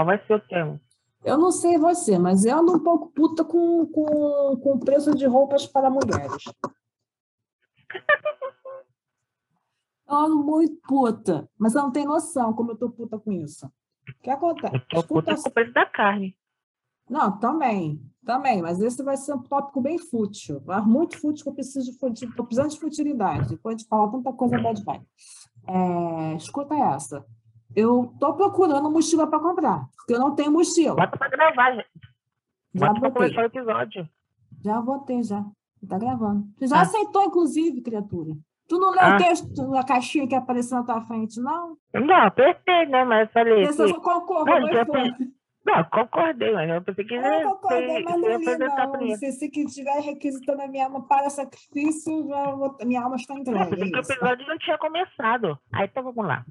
Qual vai ser o tema? Eu não sei você, mas eu ando um pouco puta com, com, com o preço de roupas para mulheres. Eu ando muito puta, mas eu não tenho noção como eu tô puta com isso. O que acontece? Eu tô puta Escuta- com o preço da carne. Não, também, também, mas esse vai ser um tópico bem fútil, mas muito fútil que eu preciso de futil, tô precisando de futilidade, depois de falar tanta coisa bad vibe. É, escuta essa. Eu tô procurando mochila para comprar, porque eu não tenho mochila. Bota pra gravar, gente. Já Bota botei, começar o episódio. já botei, já. Tá gravando. Você já Ah. aceitou, inclusive, criatura. Tu não leu Ah. o texto na caixinha que apareceu na tua frente, não? Não, apertei, né? Mas falei eu que... só concordo, Não, foi. Não, concordei, mas eu pensei que Eu concordei, você mas não li, não. Se você que estiver requisitando a minha alma para sacrifício, já vou- minha alma está Não, entregue. pensei que é o episódio não tinha começado. Aí, então vamos lá.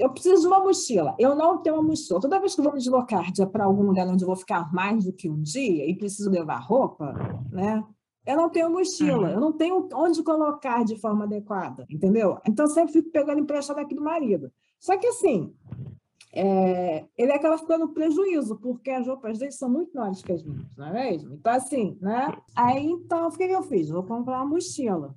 Eu preciso de uma mochila. Eu não tenho uma mochila. Toda vez que eu vou me deslocar para algum lugar onde eu vou ficar mais do que um dia e preciso levar roupa, né? Eu não tenho mochila, Uhum. eu não tenho onde colocar de forma adequada, entendeu? Então, eu sempre fico pegando emprestado aqui do marido. Só que, assim, é, ele acaba ficando prejuízo, porque as roupas dele são muito maiores que as minhas, não é mesmo? Então, assim, né? Aí, então, o que eu fiz? Vou comprar uma mochila,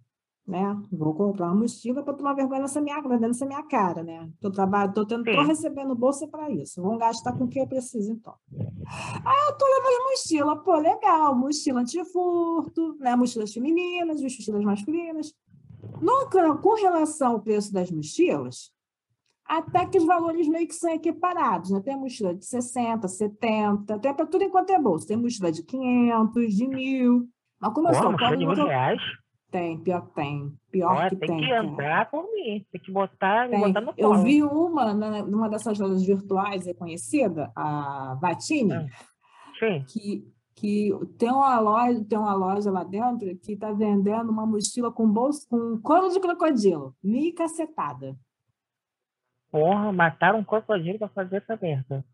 né? Vou comprar uma mochila para tomar vergonha nessa minha, nessa minha cara, né? Tô, trabalho, tô, tendo, tô recebendo bolsa para isso. Vamos gastar com o que eu preciso, então. Aí, eu tô levando mochila. Pô, legal. Mochila antifurto, né? Mochilas femininas, mochilas masculinas. Nunca, com relação ao preço das mochilas, até que os valores meio que são equiparados, né? Tem mochila de 60, 70, tem para tudo enquanto é bolsa. Tem mochila de 500, de 1.000. Mas como eu sou pobre, de mil reais. Tem, pior tem. Pior Olha, que tem tem. que andar por mim. Tem que botar, Tem. botar no Eu colo. vi uma né, numa dessas lojas virtuais reconhecida, a Vatini. Sim. que, que tem uma loja, tem uma loja lá dentro que está vendendo uma mochila com bolso com couro de crocodilo, mi cacetada. Porra, mataram um crocodilo pra fazer essa merda.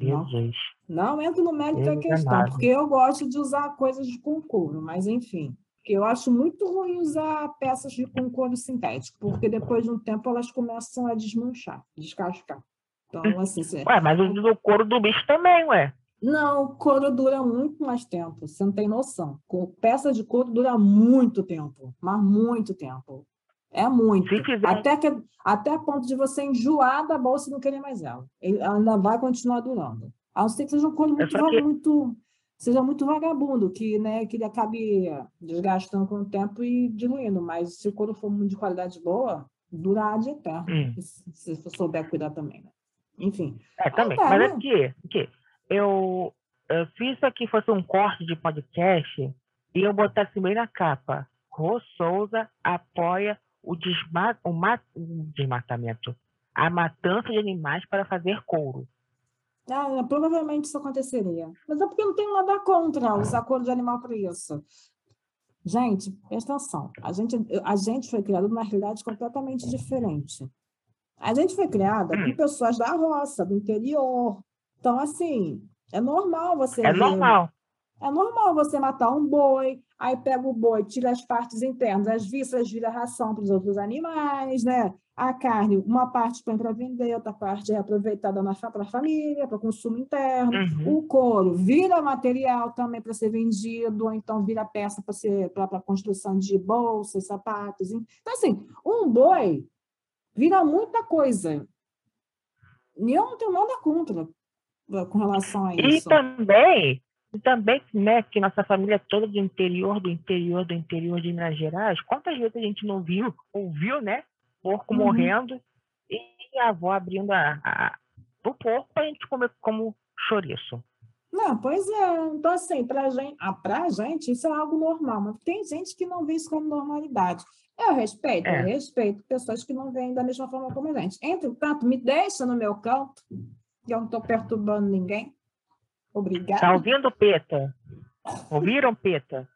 Não. Jesus. Não entro no mérito da questão, porque eu gosto de usar coisas de com couro, mas enfim. Porque eu acho muito ruim usar peças de com couro sintético, porque depois de um tempo elas começam a desmanchar, descascar. Então, assim, você- Ué, mas o couro do bicho também, ué. Não, o couro dura muito mais tempo, você não tem noção. Peça de couro dura muito tempo, mas muito tempo. É muito. Fizer- Até, que, até ponto de você enjoar da bolsa e não querer mais ela. Ela ainda vai continuar durando. A não ser que seja um couro muito, só que- muito seja muito vagabundo, que, né, que ele acabe desgastando com o tempo e diluindo. Mas se o couro for muito de qualidade boa, dura de eterno. Hum. Se, se você souber cuidar também, né? Enfim. É, também. tá, Mas né? aqui, aqui, eu, eu, se isso aqui fosse um corte de podcast, e eu botasse bem na capa, Rô Souza apoia o, desma, o, ma, o desmatamento, a matança de animais para fazer couro. Ah, provavelmente isso aconteceria. Mas é porque eu não tenho nada contra usar couro de animal para isso. Gente, presta atenção. A gente, a gente foi criado numa realidade completamente diferente. A gente foi criada Hum. com pessoas da roça, do interior. Então, assim, é normal você É ver- normal. é normal você matar um boi, aí pega o boi, tira as partes internas, as vísceras vira ração para os outros animais, né? A carne, uma parte põe para vender, outra parte é aproveitada para a família, para consumo interno. Uhum. O couro vira material também para ser vendido, ou então vira peça para ser para construção de bolsas, sapatos. Então, assim, um boi vira muita coisa. E eu não tenho nada contra com relação a E isso. também, e também, né, que nossa família é toda do interior, do interior, do interior de Minas Gerais, quantas vezes a gente não viu, ouviu, né, porco Uhum. morrendo e a avó abrindo a, a, o porco para a gente comer como chouriço. Não, pois é. Então, assim, para gente, ah, pra gente isso é algo normal, mas tem gente que não vê isso como normalidade. Eu respeito, É. eu respeito pessoas que não veem da mesma forma como a gente. Entretanto, me deixa no meu canto, que eu não estou perturbando ninguém. Obrigada. Tá ouvindo, Peta? Ouviram, Peta?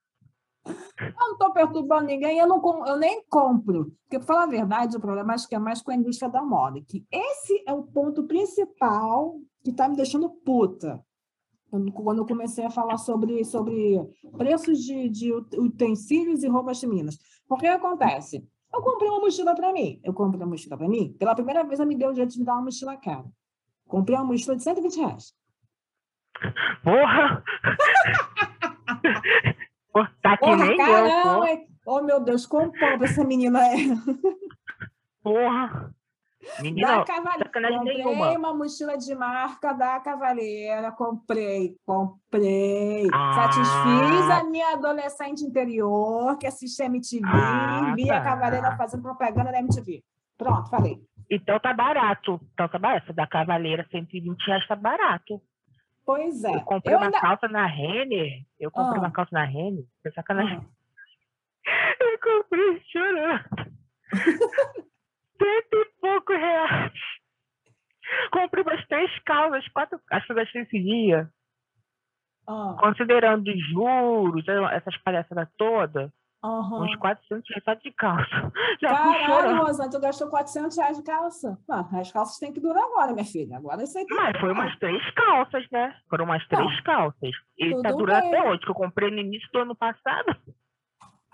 Eu não estou perturbando ninguém, eu, não, eu nem compro. Porque, para falar a verdade, o problema acho que é mais com a indústria da moda, que esse é o ponto principal que está me deixando puta. Quando, eu comecei a falar sobre, sobre preços de, de utensílios e roupas femininas. Porque acontece? Eu comprei uma mochila para mim. Eu comprei uma mochila para mim. Pela primeira vez, eu me deu o jeito de me dar uma mochila cara. Comprei uma mochila de 120 reais. Porra! Tá que Porra, nem eu, caramba! hein? Oh, meu Deus, como pobre essa menina é. Porra! Menina, Da Cavaleira. Comprei nenhuma. uma mochila de marca da Cavaleira. Comprei, comprei. Ah. Satisfiz a minha adolescente interior que assiste MTV Ah, e via a tá. Cavaleira fazendo propaganda da MTV. Pronto, falei. então tá barato. Então tá barato. Essa da Cavaleira, 120 reais tá barato. Pois é. Eu comprei Eu uma ainda- calça na Renner. Eu comprei Ah. uma calça na Renner. Foi sacanagem. Ah, Eu comprei chorando. Cento e pouco reais. Comprei umas três calças, quatro. Acho que eu gastei esse dia. ah, Considerando os juros, essas palhaçadas todas, aham. uns 400 reais só de calça. Já Caralho, chorando. Rosana, tu gastou 400 reais de calça. As calças têm que durar agora, minha filha. Agora isso aí tem Mas foi umas três calças, né? Foram umas três calças. E tá durando bem. até hoje, que eu comprei no início do ano passado.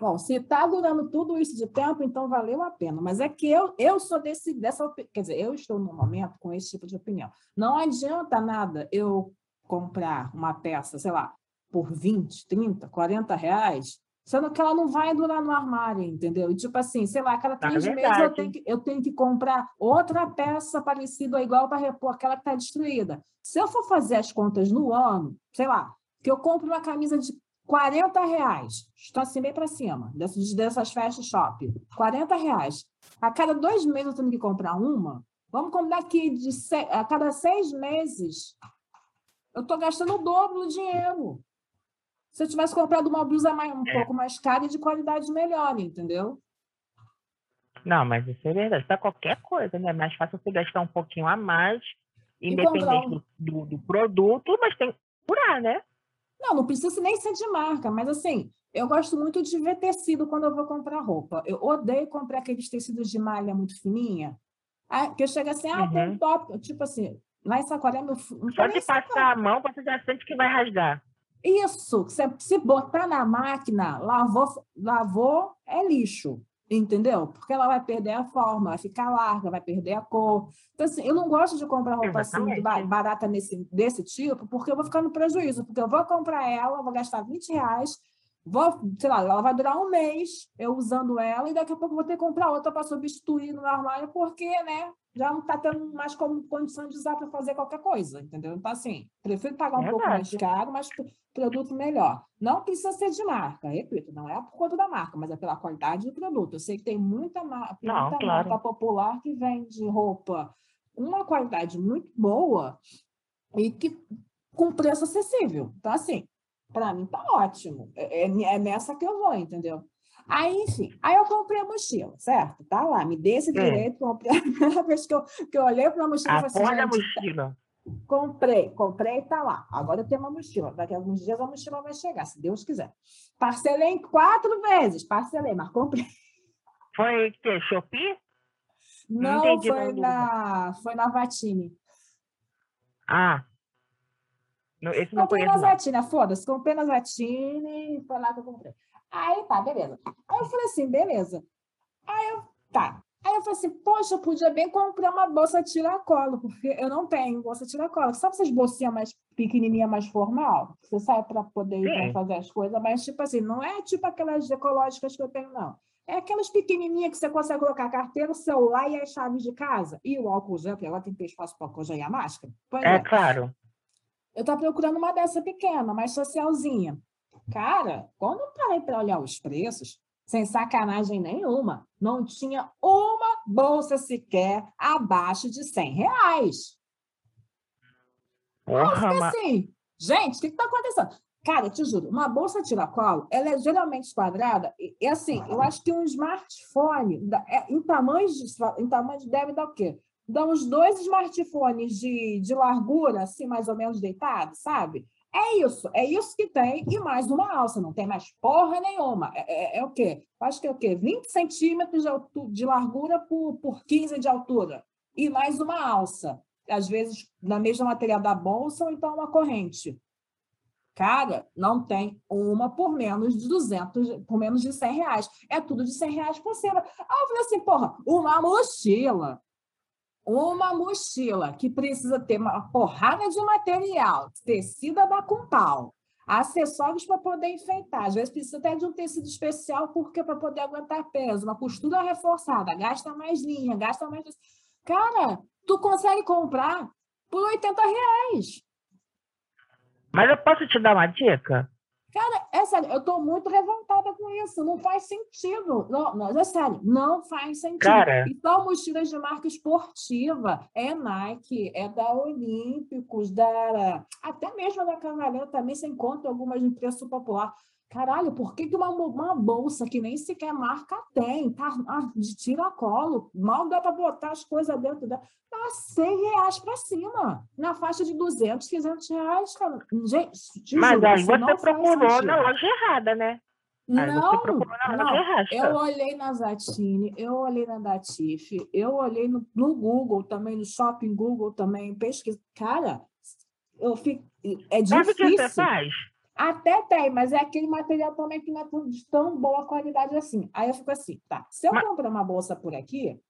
Bom, se está durando tudo isso de tempo, então valeu a pena. Mas é que eu, eu sou desse, dessa opinião. Quer dizer, eu estou no momento com esse tipo de opinião. Não adianta nada eu comprar uma peça, sei lá, por 20, 30, 40 reais, sendo que ela não vai durar no armário, entendeu? E tipo assim, sei lá, a cada É três meses eu tenho, que, eu tenho que comprar outra peça parecida ou igual para repor aquela que está destruída. Se eu for fazer as contas no ano, sei lá, que eu compro uma camisa de 40 reais, estou assim bem para cima, dessas, dessas fast shop, 40 reais. A cada dois meses eu tenho que comprar uma. Vamos combinar que de a cada seis meses eu estou gastando o dobro do dinheiro. Se eu tivesse comprado uma blusa mais, um É. pouco mais cara e de qualidade melhor, entendeu? Não, mas isso é verdade. Para qualquer coisa, né? É mais fácil você gastar um pouquinho a mais, independente um- do, do, do produto, mas tem que curar, né? Não, não precisa nem ser de marca, mas assim, eu gosto muito de ver tecido quando eu vou comprar roupa. Eu odeio comprar aqueles tecidos de malha muito fininha. Ah, que eu chego assim, ah, tem um Uhum. top. Tipo assim, lá em Saquarema, eu fu- não Só de passar a mão, você já sente que vai rasgar. Isso, se, se botar na máquina, lavou, lavou, é lixo, entendeu? Porque ela vai perder a forma, vai ficar larga, vai perder a cor. Então, assim, eu não gosto de comprar roupa assim, Exatamente. barata nesse, desse tipo, porque eu vou ficar no prejuízo, porque eu vou comprar ela, vou gastar 20 reais, vou, sei lá, ela vai durar um mês eu usando ela, e daqui a pouco vou ter que comprar outra para substituir no armário, porque, né? Já não está tendo mais como condição de usar para fazer qualquer coisa, entendeu? Então, assim, prefiro pagar um pouco mais caro, mas pro- produto melhor. Não precisa ser de marca, repito, não é por conta da marca, mas é pela qualidade do produto. Eu sei que tem muita, Não, muita claro. marca popular que vende roupa com uma qualidade muito boa e que com preço acessível. Então, assim, para mim tá ótimo. É, é- é nessa que eu vou, entendeu? Aí, enfim, aí eu comprei a mochila, certo? Tá lá, me dê esse direito, comprei. A primeira vez que eu, que eu olhei para a mochila, A assim, da gente, mochila. Comprei, comprei e tá lá. Agora eu tenho uma mochila. Daqui a alguns dias a mochila vai chegar, se Deus quiser. Parcelei em quatro vezes, parcelei, mas comprei. Foi o quê? Shopee? Não Não, foi na, foi na Vatini. Ah. Não, esse não Comprei na. Vatini, foda-se. Comprei na Vatini, foi lá que eu comprei. Aí tá, beleza. Aí eu falei assim, beleza. Aí eu, tá. Aí eu falei assim, poxa, eu podia bem comprar uma bolsa tiracolo, porque eu não tenho bolsa tiracolo. Sabe essas bolsinhas mais pequenininha, mais formal? Você sai para poder pra fazer as coisas, mas tipo assim, não é tipo aquelas ecológicas que eu tenho, não. É aquelas pequenininhas que você consegue colocar a carteira, o celular e as chaves de casa. E o álcool gel, porque agora tem que ter espaço para álcool gel e a máscara. Pois É é. claro. Eu estava procurando uma dessa pequena, mais socialzinha. Cara, quando eu parei para olhar os preços, sem sacanagem nenhuma, não tinha uma bolsa sequer abaixo de 100 reais. Porra, mas... assim, gente, o que está acontecendo? Cara, eu te juro, uma bolsa tiracolo, ela é geralmente esquadrada, e, e assim, eu acho que um smartphone, é, em tamanhos, de- em tamanho deve dar o quê? Dá uns dois smartphones de, de largura, assim, mais ou menos deitados, sabe? É isso, é isso que tem, e mais uma alça, não tem mais porra nenhuma. É, é- é o quê? Acho que é o quê? 20 centímetros de, altu- de largura por, por 15 de altura, e mais uma alça. Às vezes, na mesma material da bolsa, ou então uma corrente. Cara, não tem uma por menos de 200, por menos de 100 reais. É tudo de 100 reais por cima. Aí eu falei assim, porra, uma mochila. Uma mochila que precisa ter uma porrada de material, tecida da com pau, acessórios para poder enfeitar. Às vezes precisa até de um tecido especial, porque para poder aguentar peso, uma costura reforçada, gasta mais linha, gasta mais. Cara, tu consegue comprar por 80 reais. Mas eu posso te dar uma dica? Cara, é sério, eu estou muito revoltada com isso. Não faz sentido. Não, não, é sério, não faz sentido. Cara... Então, mochilas de marca esportiva é Nike, é da Olímpicos, da até mesmo da Cavaleiro também se encontra algumas de preço popular. Caralho, por que, que uma, uma bolsa que nem sequer marca tem, tá ah, de tiracolo, mal dá para botar as coisas dentro dela, tá 100 reais para cima, na faixa de 200, 300 reais, cara. Gente, Mas aí você procurou na loja errada, né? Aí não, não. eu olhei na Zatini, eu olhei na Datif, eu olhei no, no, Google também, no Shopping Google também, pesquisa. Cara, eu fico, é difícil. Sabe o que você faz? Até tem, mas é aquele material também que não é de tão boa qualidade assim. Aí eu fico assim, tá, se eu mas... comprar uma bolsa por aqui,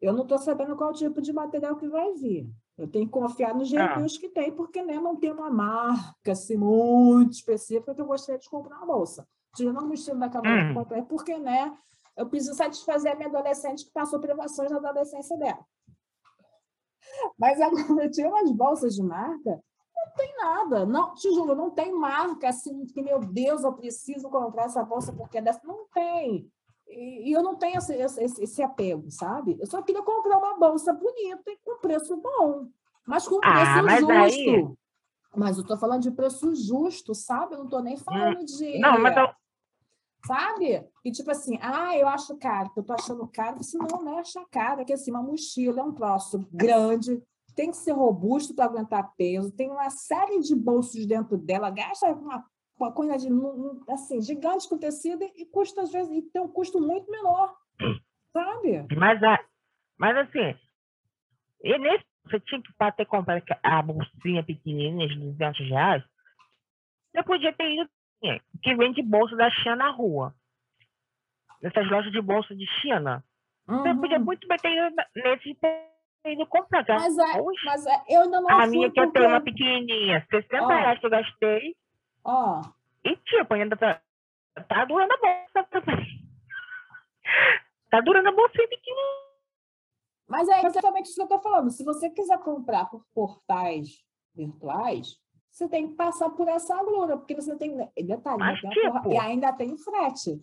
eu não estou sabendo qual tipo de material que vai vir. Eu tenho que confiar nos reviews ah. que tem, porque né, não tem uma marca assim, muito específica que eu gostaria de comprar uma bolsa. Tirando o estilo da camada hum. que comprei, porque né, eu preciso satisfazer a minha adolescente que passou privações na adolescência dela. Mas agora eu tinha umas bolsas de marca não tem nada. Não, te juro, não tem marca assim que, meu Deus, eu preciso comprar essa bolsa porque é dessa. Não tem. E, e eu não tenho esse, esse, esse, apego, sabe? Eu só queria comprar uma bolsa bonita e com preço bom. Mas com ah, preço mas justo. Aí... Mas eu estou falando de preço justo, sabe? Eu não estou nem hum, falando de. Não, mas eu... Sabe? E tipo assim, ah, eu acho caro, eu tô achando caro, se não, não é achar caro, é que assim, uma mochila é um troço grande, tem que ser robusto para aguentar peso, tem uma série de bolsos dentro dela, gasta uma, uma coisa de, assim, gigante com tecido e custa, às vezes, e tem um custo muito menor, sabe? Mas, a, mas assim, e nesse, você tinha que ter comprado a bolsinha pequenininha de 200 reais, você podia ter ido que vende bolsa da China na rua. Nessas lojas de bolsa de China. Uhum. Você podia muito bem ter ido nesse indo comprar. Mas, é, mas é, eu ainda não A minha que eu tenho uma pequenininha, 60 oh. reais que eu gastei. Ó. Oh. E tipo, ainda tá, tá durando a bolsa também. tá durando a bolsa pequenininha. Mas é exatamente isso que eu tô falando. Se você quiser comprar por portais virtuais, você tem que passar por essa agulha, porque você tem. Detalhe, Mas, né? tipo... e ainda tem frete.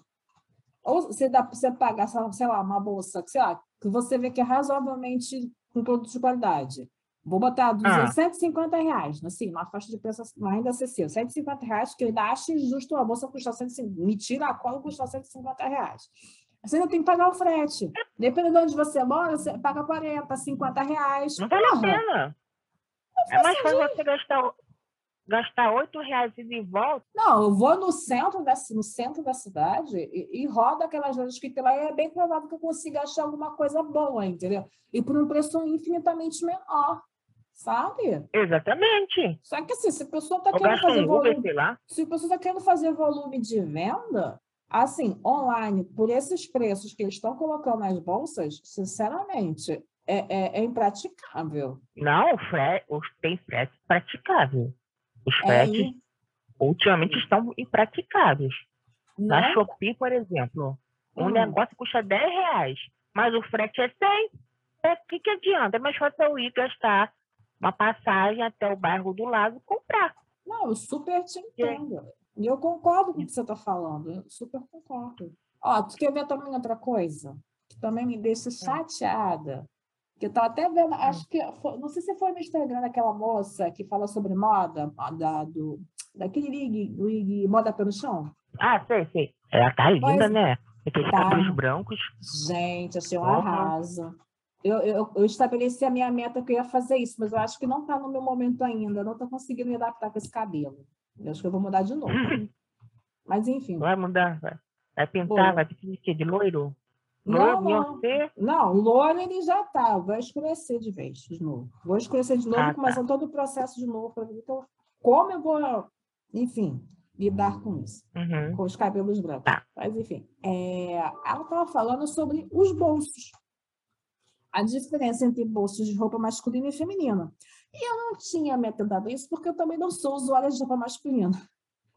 Ou você dá você pagar, sei lá, uma bolsa, sei lá, que você vê que é razoavelmente com produto de qualidade. Vou botar 200, ah. 150 reais, assim, uma faixa de preço ainda acessível. 150 reais, que eu ainda acho injusto a bolsa custar 150 Me tira a cola custar 150 reais. Você ainda tem que pagar o frete. Dependendo de onde você mora, você paga 40, 50 reais. Não vale a pena. É mais fácil você gastar gastar oito reais e de volta. Não, eu vou no centro da, no centro da cidade e, e rodo aquelas lojas que tem lá e é bem provável que eu consiga achar alguma coisa boa, entendeu? E por um preço infinitamente menor, sabe? Exatamente. Só que assim, se a pessoa está querendo fazer um volume, se a pessoa está querendo fazer volume de venda, assim, online, por esses preços que eles estão colocando nas bolsas, sinceramente, é, é, é impraticável. Não, frete, tem frete praticável. Os fretes, é. ultimamente, estão impraticáveis. Na Shopee, por exemplo, um hum. negócio custa 10 reais, mas o frete é 100. O é, que, que adianta? É mais fácil eu ir gastar uma passagem até o bairro do lado e comprar. Não, eu super te entendo. E eu concordo com o que você está falando. Eu super concordo. Ó, tu quer ver também outra coisa? Que também me deixa hum. chateada. Que eu estava até vendo, acho hum. que, foi, não sei se foi no Instagram daquela moça que fala sobre moda, da, do, daquele rig, do rig Moda pelo Chão. Ah, sei, sei. Ela tá linda, pois, né? Aqueles tá. cabelos brancos. Gente, achei um uhum. arraso. Eu, eu, eu, estabeleci a minha meta que eu ia fazer isso, mas eu acho que não está no meu momento ainda. Eu não estou conseguindo me adaptar com esse cabelo. Eu acho que eu vou mudar de novo. mas enfim. Vai mudar, vai. Vai pintar, vai pintar de? De loiro? Não, não. Não, louro ele já tá. Vai escurecer de vez, de novo. Vou escurecer de novo, ah, começando tá. todo o processo de novo. Então, como eu vou, enfim, lidar com isso? Uhum. Com os cabelos brancos. Tá. Mas, enfim. É, ela estava falando sobre os bolsos. a diferença entre bolsos de roupa masculina e feminina. E eu não tinha me atentado a isso porque eu também não sou usuária de roupa masculina.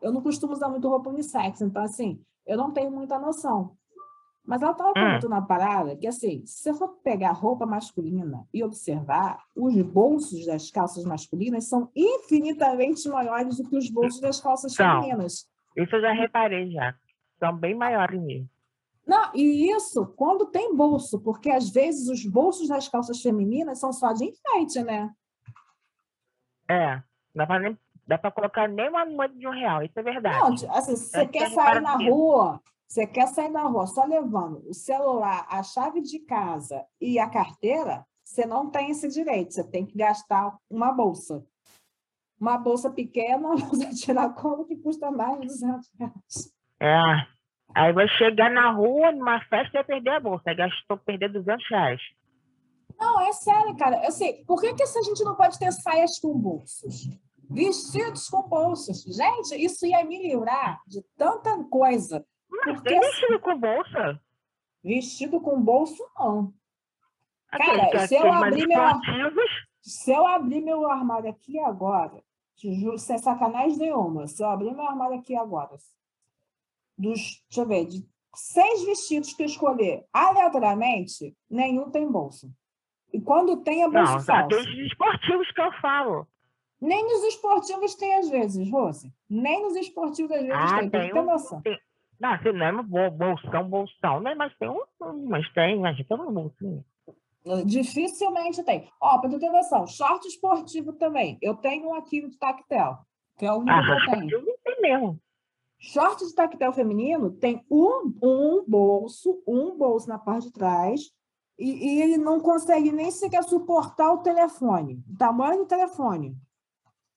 Eu não costumo usar muito roupa unissex, então, assim, eu não tenho muita noção. Mas ela estava hum. comentando uma parada que, assim, se você for pegar roupa masculina e observar, os bolsos das calças masculinas são infinitamente maiores do que os bolsos das calças femininas. Isso eu já reparei já. São bem maiores mesmo. Não, e isso quando tem bolso, porque às vezes os bolsos das calças femininas são só de enfeite, né? É, dá para nem, dá para colocar nem uma moeda de um real, isso é verdade. Não, assim, se você quer sair na rua, você quer sair na rua só levando o celular, a chave de casa e a carteira, você não tem esse direito, você tem que gastar uma bolsa. Uma bolsa pequena, você tirar como que custa mais de 200 reais. É, Aí vai chegar na rua, numa festa, e vai perder a bolsa. Gastou perder 200 reais. Não, é sério, cara. Eu sei. Por que, que a gente não pode ter saias com bolsos? Vestidos com bolsos. Gente, isso ia me livrar de tanta coisa. Mas tem vestido com bolsa? Vestido com bolso, não. Cara, se eu abrir meu se eu abrir meu armário aqui agora, sem sacanagem nenhuma, se eu abrir meu armário aqui agora, dos, deixa eu ver, de seis vestidos que eu escolher aleatoriamente, nenhum tem bolsa. E quando tem, é bolsa Não, falsa. Não, os esportivos que eu falo. Nem nos esportivos tem às vezes, Rose. Nem nos esportivos às vezes ah, tem, tem, tem um, noção. Tem... Não, assim, não é bolsão, bolsão, né? Mas tem um, mas tem, mas tem um bolsinho. Dificilmente tem. Ó, para tu ter noção, short esportivo também. Eu tenho um aqui de tactel, que é o único ah, que eu tenho. Não tem mesmo. Short de tactel feminino tem um, um bolso, um bolso na parte de trás, e, e, ele não consegue nem sequer suportar o telefone, o tamanho do telefone,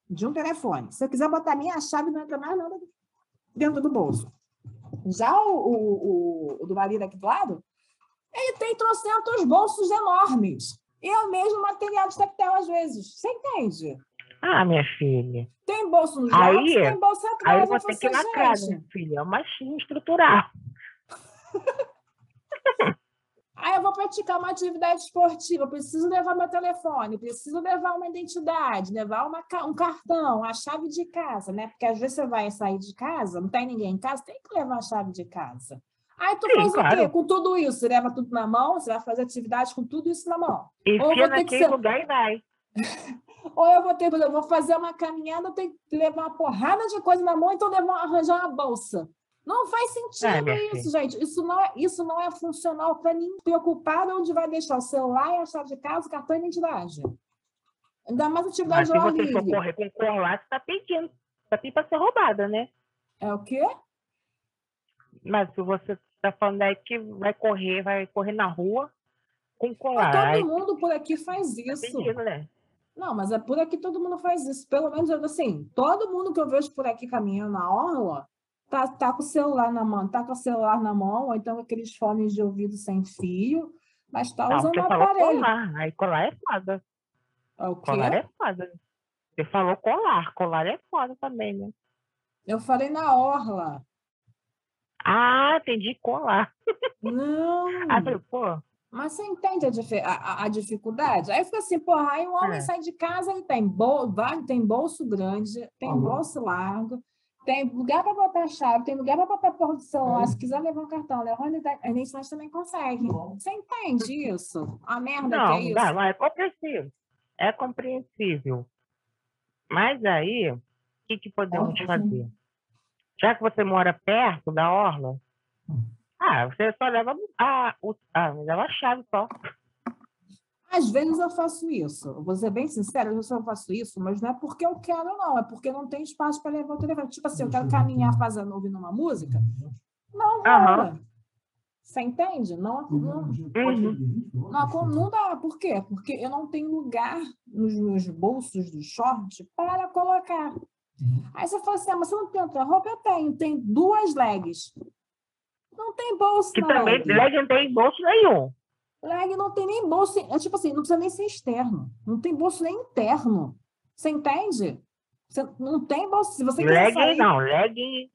de um telefone. Se eu quiser botar minha chave, não entra mais nada dentro do bolso. Já o, o, o, do marido aqui do lado, ele tem trocentos bolsos enormes. E é o mesmo material de tactel às vezes. Você entende? Ah, minha filha. Tem bolso no aí, tem bolso atrás. Aí você tem que na casa, minha filha. É uma estrutural. Aí eu vou praticar uma atividade esportiva, preciso levar meu telefone, preciso levar uma identidade, levar uma, um cartão, a chave de casa, né? Porque às vezes você vai sair de casa, não tem ninguém em casa, tem que levar a chave de casa. Aí tu Sim, faz claro. o quê? Com tudo isso? Você leva tudo na mão, você vai fazer atividade com tudo isso na mão. Enfia naquele ser... lugar e vai. Ou eu vou ter, eu vou fazer uma caminhada, eu tenho que levar uma porrada de coisa na mão, então eu vou arranjar uma bolsa. Não faz sentido é, isso, gente. Isso não é, isso não é funcional para ninguém. Preocupado onde vai deixar o celular e a chave de casa, cartão e identidade. Ainda mais atividade Mas se você for correr com colar, você está pedindo. Está pedindo para ser roubada, né? É o quê? Mas se você está falando aí que vai correr, vai correr na rua com colar. Mas todo mundo por aqui faz tá isso. Tá pedindo, né? Não, mas é por aqui todo mundo faz isso. Pelo menos, assim, todo mundo que eu vejo por aqui caminhando na orla tá, tá com o celular na mão, tá com o celular na mão, ou então aqueles fones de ouvido sem fio, mas tá Não, usando o aparelho. Colar. Aí colar é foda. É o quê? Colar é foda. Você falou colar, colar é foda também, né? Eu falei na orla. Ah, entendi colar. Não. ah, pô, mas você entende a, a, a, dificuldade? Aí fica assim, porra, aí o homem é. sai de casa, ele tem, bol, tem bolso grande, tem uhum. bolso largo, tem lugar para botar chave, tem lugar para botar porra do celular, uhum. se quiser levar um cartão, levar a identidade também consegue. Você entende isso? A merda não, que é isso? Não, é compreensível. É compreensível. Mas aí, o que, que podemos fazer? Já que você mora perto da orla, ah, você só leva a, a, leva a chave só. Às vezes eu faço isso. Vou ser bem sincera, às vezes eu faço isso, mas não é porque eu quero, não. É porque não tem espaço para levar o telefone. Tipo assim, eu quero caminhar fazendo, ouvindo uma música. Não rola. Uhum. Você entende? Não, não, uhum. não, não dá. Por quê? Porque eu não tenho lugar nos meus bolsos do short para colocar. Aí você fala assim, ah, mas você não tem outra roupa? Eu tenho. Tem duas legs. Não tem bolso, que também leg não tem bolso nenhum. Leg não tem nem bolso. É tipo assim, não precisa nem ser externo. Não tem bolso nem interno. Você entende? Você não tem bolso. Se você leg sair... não, leg.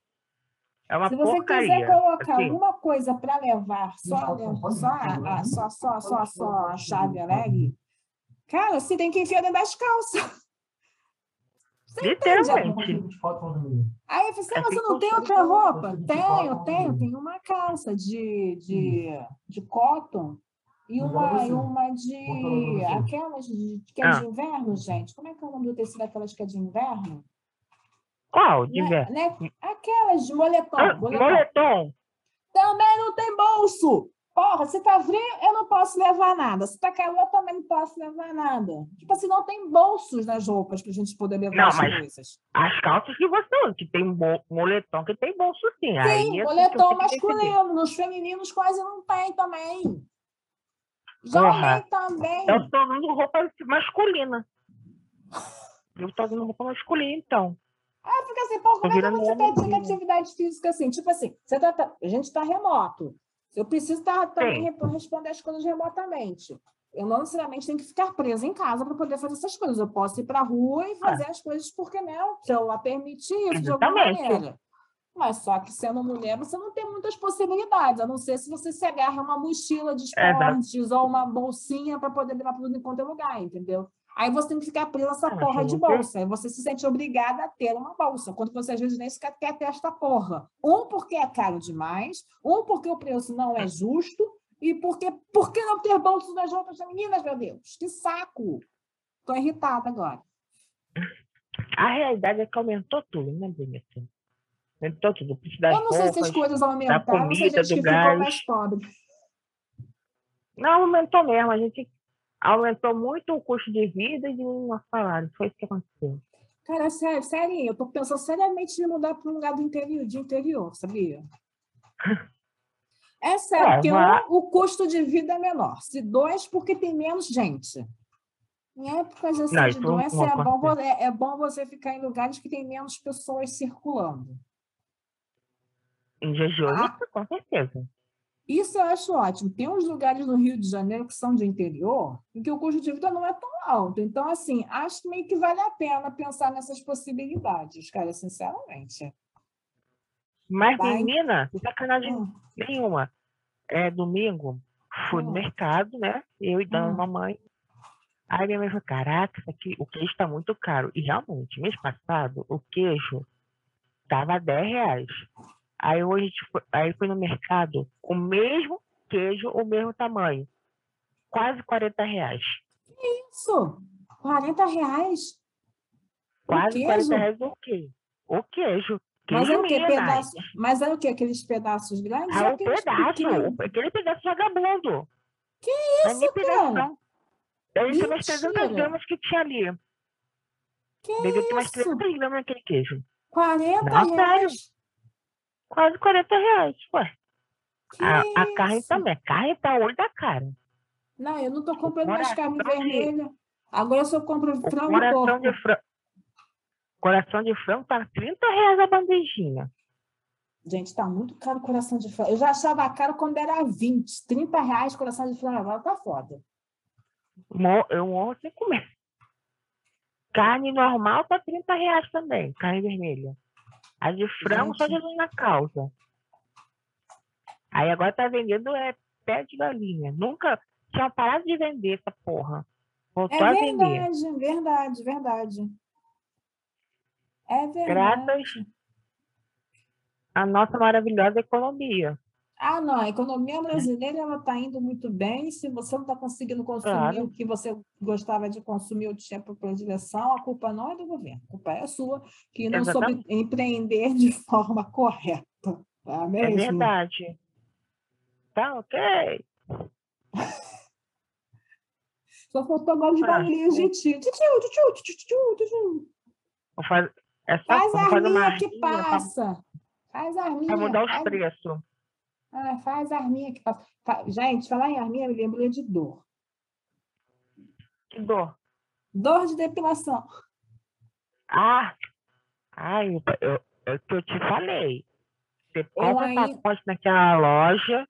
É uma Se você porcaria. quiser colocar assim. alguma coisa para levar só, Não, só, a, a- só, só, só, só a chave leg, cara, você tem que enfiar dentro das calças. Literalmente. Aí você, É você que não tem consegue outra roupa? Tenho, tenho, tenho uma calça de, de, de cotton e uma, e uma de aquelas de, que é Ah. de inverno, gente. Como é que é o nome do tecido daquelas que é de inverno? Qual? De Né- ver? né? Aquelas de moletom. Ah, moletom. moletom. Também não tem bolso. Porra, se tá frio, eu não posso levar nada. Se tá calor, eu também não posso levar nada. Tipo assim, não tem bolsos nas roupas pra gente poder levar Não, as mas coisas. As calças que você usa, que tem moletom, que tem bolso sim. Aí, Sim, assim, moletom decidir. masculino. Nos femininos quase não tem também. Nem também. Eu estou usando roupa masculina. Eu estou usando roupa masculina, então. Ah, fica assim, pô, como é que você homem pratica atividade física assim? Tipo assim, você tá, tá- a gente está remoto. Eu preciso tá, também re- responder as coisas remotamente. Eu não necessariamente tenho que ficar presa em casa para poder fazer essas coisas. Eu posso ir para a rua e fazer as coisas porque né, o celular permite isso de alguma Exatamente. maneira. Mas só que sendo mulher, você não tem muitas possibilidades, a não ser se você se agarra a uma mochila de Exato. esportes ou uma bolsinha para poder levar tudo em qualquer lugar, entendeu? Aí você tem que ficar presa essa Ah, porra de bolsa. Aí você se sente obrigada a ter uma bolsa, quando você às vezes nem sequer quer ter esta porra. Um, porque é caro demais, um, porque o preço não é justo, e porque por que não ter bolsos nas roupas femininas, meu Deus? Que saco! Tô irritada agora. A realidade é que aumentou tudo, né, Bonita? Aumentou tudo. O preço das Eu não sei se as roupas. coisas aumentaram, ou se a comida, gente do gás. mais pobre. Não, aumentou mesmo. A gente aumentou muito o custo de vida e de um salário. Foi isso que aconteceu. Cara, sério, sério, eu tô pensando seriamente em mudar para um lugar do interior, de interior, sabia? É sério, É, porque vai- um, o custo de vida é menor. Se dois, porque tem menos gente. Em épocas assim, Não, de isso doença, é bom, é, é bom você ficar em lugares que tem menos pessoas circulando. Em hoje, Ah. com certeza. Isso eu acho ótimo. Tem uns lugares no Rio de Janeiro que são de interior em que o custo de vida não é tão alto. Então, assim, acho que meio que vale a pena pensar nessas possibilidades, cara, sinceramente. Mas, Vai. menina, sem sacanagem Hum, nenhuma. É domingo, fui no Hum. mercado, né? Eu e dona Hum. mamãe. Aí minha mãe falou, caraca, isso aqui, o queijo está muito caro. E realmente, mês passado, o queijo estava 10 reais. Aí hoje foi, aí foi no mercado, o mesmo queijo, o mesmo tamanho. Quase 40 reais. Isso, 40 reais. Quase queijo? 40 reais o queijo. O queijo. Mas é Queijo o quê? Minas. Pedaço, mas é o quê? Aqueles pedaços grandes? ou É o aqueles pedaço, pequenos? aquele pedaço vagabundo. Que é isso, pedaço, cara? não. Deve ter umas 300 Mentira. gramas que tinha ali. Que Deve ter umas isso? 300 gramas naquele queijo. 40 Não, reais? Quase 40 reais. Ué, a, a carne também. A carne tá olho da cara. Não, eu não estou comprando mais carne de- vermelha. Agora eu só compro O frango coração porco. de frango. Coração de frango tá 30 reais a bandejinha. Gente, tá muito caro o coração de frango. Eu já achava caro quando era 20, 30 reais coração de frango. Agora tá foda. Eu morro sem comer. Carne normal tá 30 reais também. Carne vermelha. A de frango só. Jesus na causa. Aí agora tá vendendo é pé de galinha. Nunca tinha parado de vender essa porra. Voltou a É vender. verdade, verdade, verdade. É verdade. Graças à nossa maravilhosa economia. Ah, não, a economia brasileira ela está indo muito bem. Se você não está conseguindo consumir Claro. o que você gostava de consumir ou tinha por predileção, a culpa não é do governo, a culpa é sua, que não soube Exatamente. empreender de forma correta. Tá É mesmo? verdade. Tá ok. Só faltou agora de tio. Vou fazer, é só Faz a arminha que passa. Faz a arminha. pra mudar os faz- preços. Ah, faz a arminha que passa. Fa- Gente, falar em arminha me lembrou de dor. Que dor. Dor de depilação. Ah! Ai, eu, eu, é o que eu te falei. Você compra aí- pacote naquela loja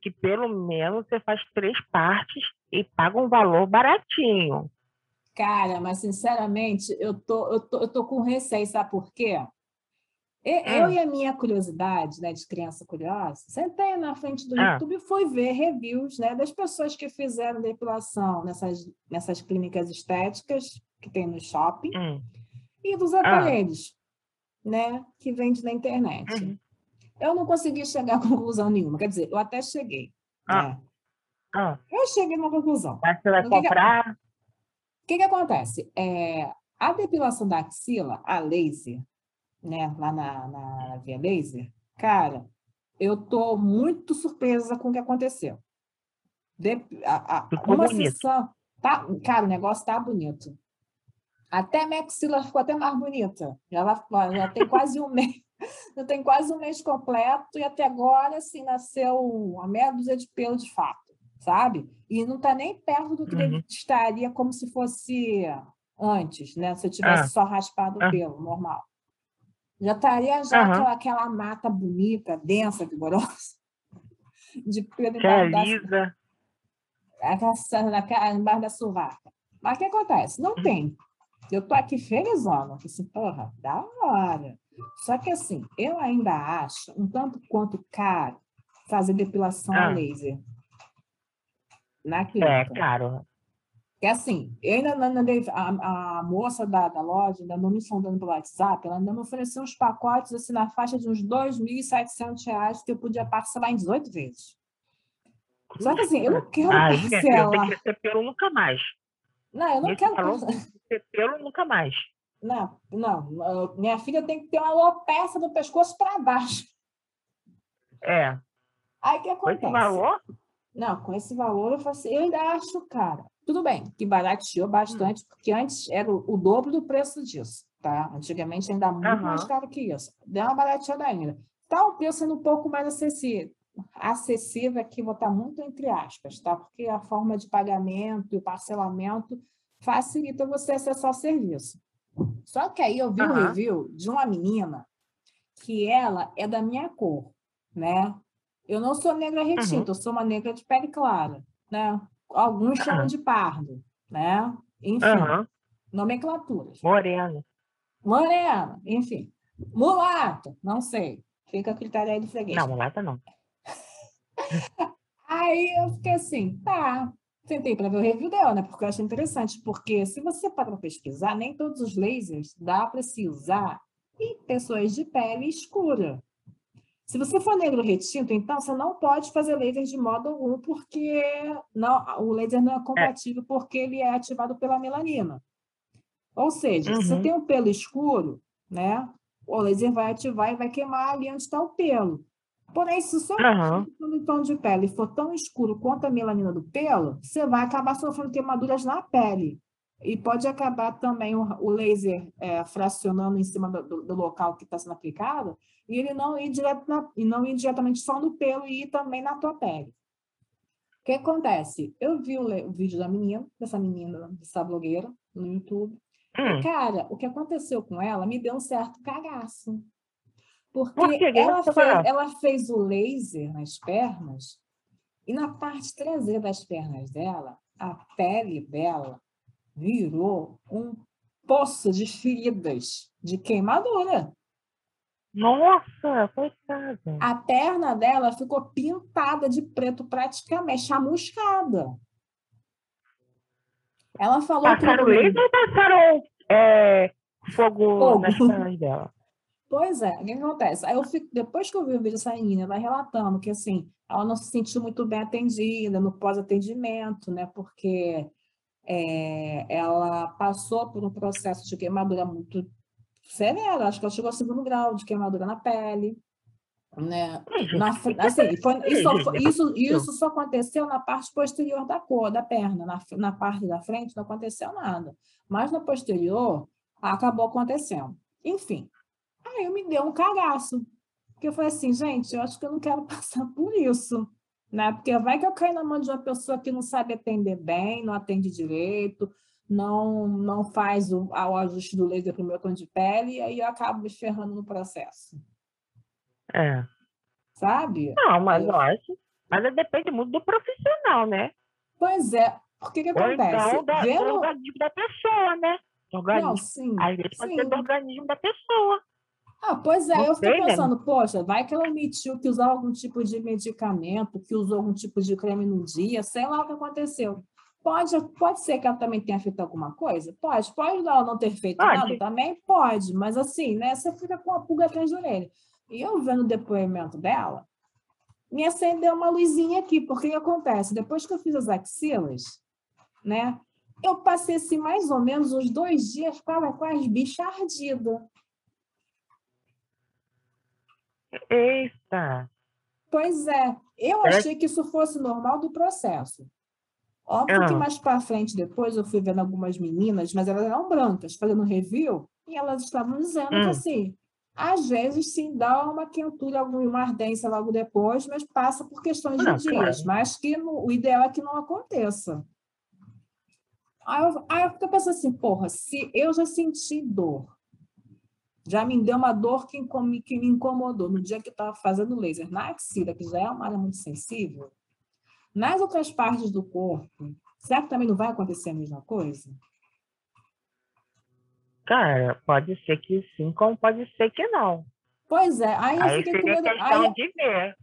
que pelo menos você faz três partes e paga um valor baratinho. Cara, mas sinceramente, eu tô, eu tô, eu tô com receio, sabe por quê? Eu e a minha curiosidade, né, de criança curiosa, sentei na frente do Ah. YouTube e fui ver reviews, né, das pessoas que fizeram depilação nessas, nessas clínicas estéticas que tem no shopping Hum. e dos aparelhos, né, que vende na internet. Uhum. Eu não consegui chegar a conclusão nenhuma, quer dizer, eu até cheguei, Ah. né? Ah, Eu cheguei numa conclusão. mas você vai comprar? O que, que acontece? É, a depilação da axila, a laser, né, lá na, na via laser, cara, eu tô muito surpresa com o que aconteceu. De, a, a- uma bonito. sessão, tá, cara, o negócio tá bonito. Até minha axila ficou até mais bonita. Já, vai- já tem quase um mês, já tem quase um mês completo e até agora, assim, nasceu uma meia dúzia de pelo de fato, sabe? E não está nem perto do que Uhum. ele estaria como se fosse antes, né? Se eu tivesse Ah. só raspado o Ah. pelo, normal. Já estaria já Aham. aquela, aquela mata bonita, densa, vigorosa, de pelo Que é lisa. aquela, naquela- embaixo da sovaca. Mas o que acontece? Não tem. Eu tô aqui felizona, que assim, porra, da hora. Só que assim, eu ainda acho um tanto quanto caro fazer depilação a Ah. laser na É, caro. Que assim, eu ainda não andei, a, a moça da, da loja ainda não me sondando pelo WhatsApp, ela ainda me ofereceu uns pacotes assim na faixa de uns 2.700 reais que eu podia parcelar em 18 vezes. Só que assim, eu não quero eu parcelar. tenho que crescer pelo nunca mais. Não, eu não Nesse quero parcelar. pelo nunca mais. Não, não. Minha filha tem que ter uma alopecia do pescoço para baixo. É. Aí o que esse acontece? valor, Não, com esse valor eu, assim, eu ainda acho cara. Tudo bem, que barateou bastante, porque antes era o, o dobro do preço disso, tá? Antigamente ainda muito Aham. mais caro que isso. Deu uma barateada ainda. Tá o preço sendo um pouco mais acessível. Acessível aqui, vou botar muito entre aspas, tá? Porque a forma de pagamento e o parcelamento facilita você acessar o serviço. Só que aí eu vi um Aham. review de uma menina que ela é da minha cor, né? Eu não sou negra retinta, eu sou uma negra de pele clara, né? Alguns chamam Aham. de pardo, né? Enfim, aham, nomenclaturas. moreno. Morena, enfim. Mulato, não sei. Fica a critério aí do freguês. Não, mulata não. Aí eu fiquei assim, tá. Tentei para ver o review dela, né? Porque eu achei interessante. Porque se você para pesquisar, nem todos os lasers dá para se usar em pessoas de pele escura. Se você for negro retinto, então você não pode fazer laser de modo algum, porque não, o laser não é compatível, porque ele é ativado pela melanina. Ou seja, se você Uhum. tem um pelo escuro, né? O laser vai ativar e vai queimar ali onde está o pelo. Porém, se o seu o tom de pele for tão escuro quanto a melanina do pelo, você vai acabar sofrendo queimaduras na pele. E pode acabar também o, o laser é, fracionando em cima do, do- local que está sendo aplicado e ele não ir, direto na- e não ir diretamente só no pelo e ir também na tua pele. O que acontece? Eu vi o, o vídeo da menina, dessa menina, dessa blogueira, no YouTube. Hum, Cara, o que aconteceu com ela me deu um certo cagaço. Porque Por ela, fez, ela fez o laser nas pernas e na parte traseira das pernas dela, a pele dela virou um poço de feridas, de queimadura. Nossa, coitada. A perna dela ficou pintada de preto, praticamente chamuscada. Ela falou que Passaram laser ou passaram é, fogo, Fogo. nas pernas dela? Pois é, o que acontece? Aí eu fico, depois que eu vi o vídeo dessa menina, ela relatando que assim, ela não se sentiu muito bem atendida no pós-atendimento, né? Porque é, ela passou por um processo de queimadura muito severo, acho que ela chegou ao segundo grau de queimadura na pele, né? Na assim, foi- isso, só foi- isso, isso só aconteceu na parte posterior da cor, da perna, na, na parte da frente não aconteceu nada, mas na posterior acabou acontecendo. Enfim, aí eu me deu um cagaço, porque eu falei assim, gente, eu acho que eu não quero passar por isso, né? Porque vai que eu caio na mão de uma pessoa que não sabe atender bem, não atende direito, não, não faz o, o ajuste do laser para o meu tom de pele, e aí eu acabo me ferrando no processo, É. sabe? Não, mas Aí eu- acho. Mas aí depende muito do profissional, né? Pois é, porque que Ou acontece? então da, do Vendo... organismo da pessoa, né? Do Não, organismo. sim, Às vezes pode sim. ser do organismo da pessoa. Ah, pois é, Não eu fiquei né? pensando, poxa, vai que ela omitiu que usava algum tipo de medicamento, que usou algum tipo de creme no dia, sei lá o que aconteceu. Pode, pode ser que ela também tenha feito alguma coisa? Pode. Pode ela não ter feito Pode. nada também? Pode. Mas assim, né? Você fica com a pulga atrás da orelha. E eu vendo o depoimento dela, me acendeu uma luzinha aqui, porque o que acontece? Depois que eu fiz as axilas, né? Eu passei assim, mais ou menos uns dois dias com as bichas ardidas. Eita. Pois é, eu É. achei que isso fosse normal do processo. Óbvio que Ah. mais para frente, depois, eu fui vendo algumas meninas, mas elas eram brancas, fazendo review, e elas estavam dizendo que, Hum. assim, às vezes, sim, dá uma quentura, alguma ardência logo depois, mas passa por questões de Não, dias, claro. mas que no- o ideal é que não aconteça. Aí eu, aí eu fico pensando assim, porra, se eu já senti dor, já me deu uma dor que, que me incomodou no dia que eu estava fazendo laser na axila, que já é uma área muito sensível, nas outras partes do corpo, será que também não vai acontecer a mesma coisa? Cara, pode ser que sim, como pode ser que não. Pois é, aí eu Aí fiquei com medo. questão Aí, de ver.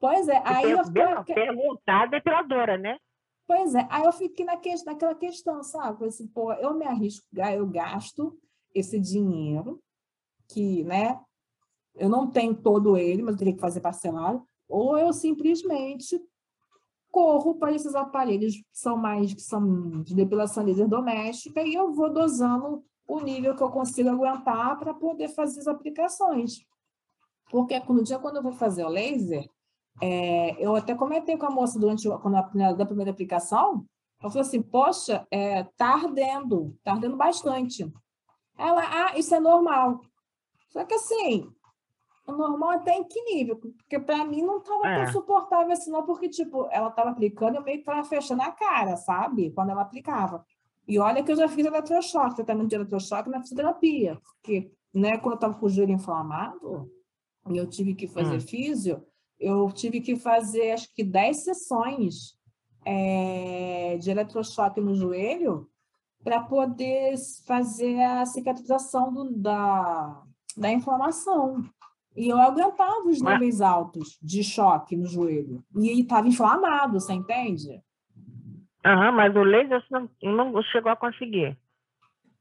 pois é, aí eu fiquei, perguntar a depiladora, né? pois é, aí eu fiquei na que- naquela questão, sabe? Assim, pô, eu me arrisco, eu gasto esse dinheiro que, né, eu não tenho todo ele, mas eu teria que fazer parcelado, ou eu simplesmente corro para esses aparelhos que são mais que são de depilação laser doméstica e eu vou dosando o nível que eu consigo aguentar para poder fazer as aplicações. Porque no dia quando eu vou fazer o laser, é, eu até comentei com a moça durante quando a da primeira aplicação, eu falei assim, poxa, é, tá ardendo, tá ardendo bastante. Ela, ah, isso é normal. Só que assim, o normal até nível? Porque para mim não estava É. tão suportável assim, não, porque, tipo, ela estava aplicando, eu meio que estava fechando a cara, sabe? Quando ela aplicava. E olha que eu já fiz eletrochoque, tratamento de eletrochoque na fisioterapia, porque, né, quando eu estava com o joelho inflamado, e eu tive que fazer Hum. físio, eu tive que fazer, acho que 10 sessões eh, de eletrochoque no joelho para poder fazer a cicatrização do- da, da inflamação. E eu aguentava os Mas- níveis altos de choque no joelho. E estava inflamado, você entende? Aham, mas o laser você não, não chegou a conseguir.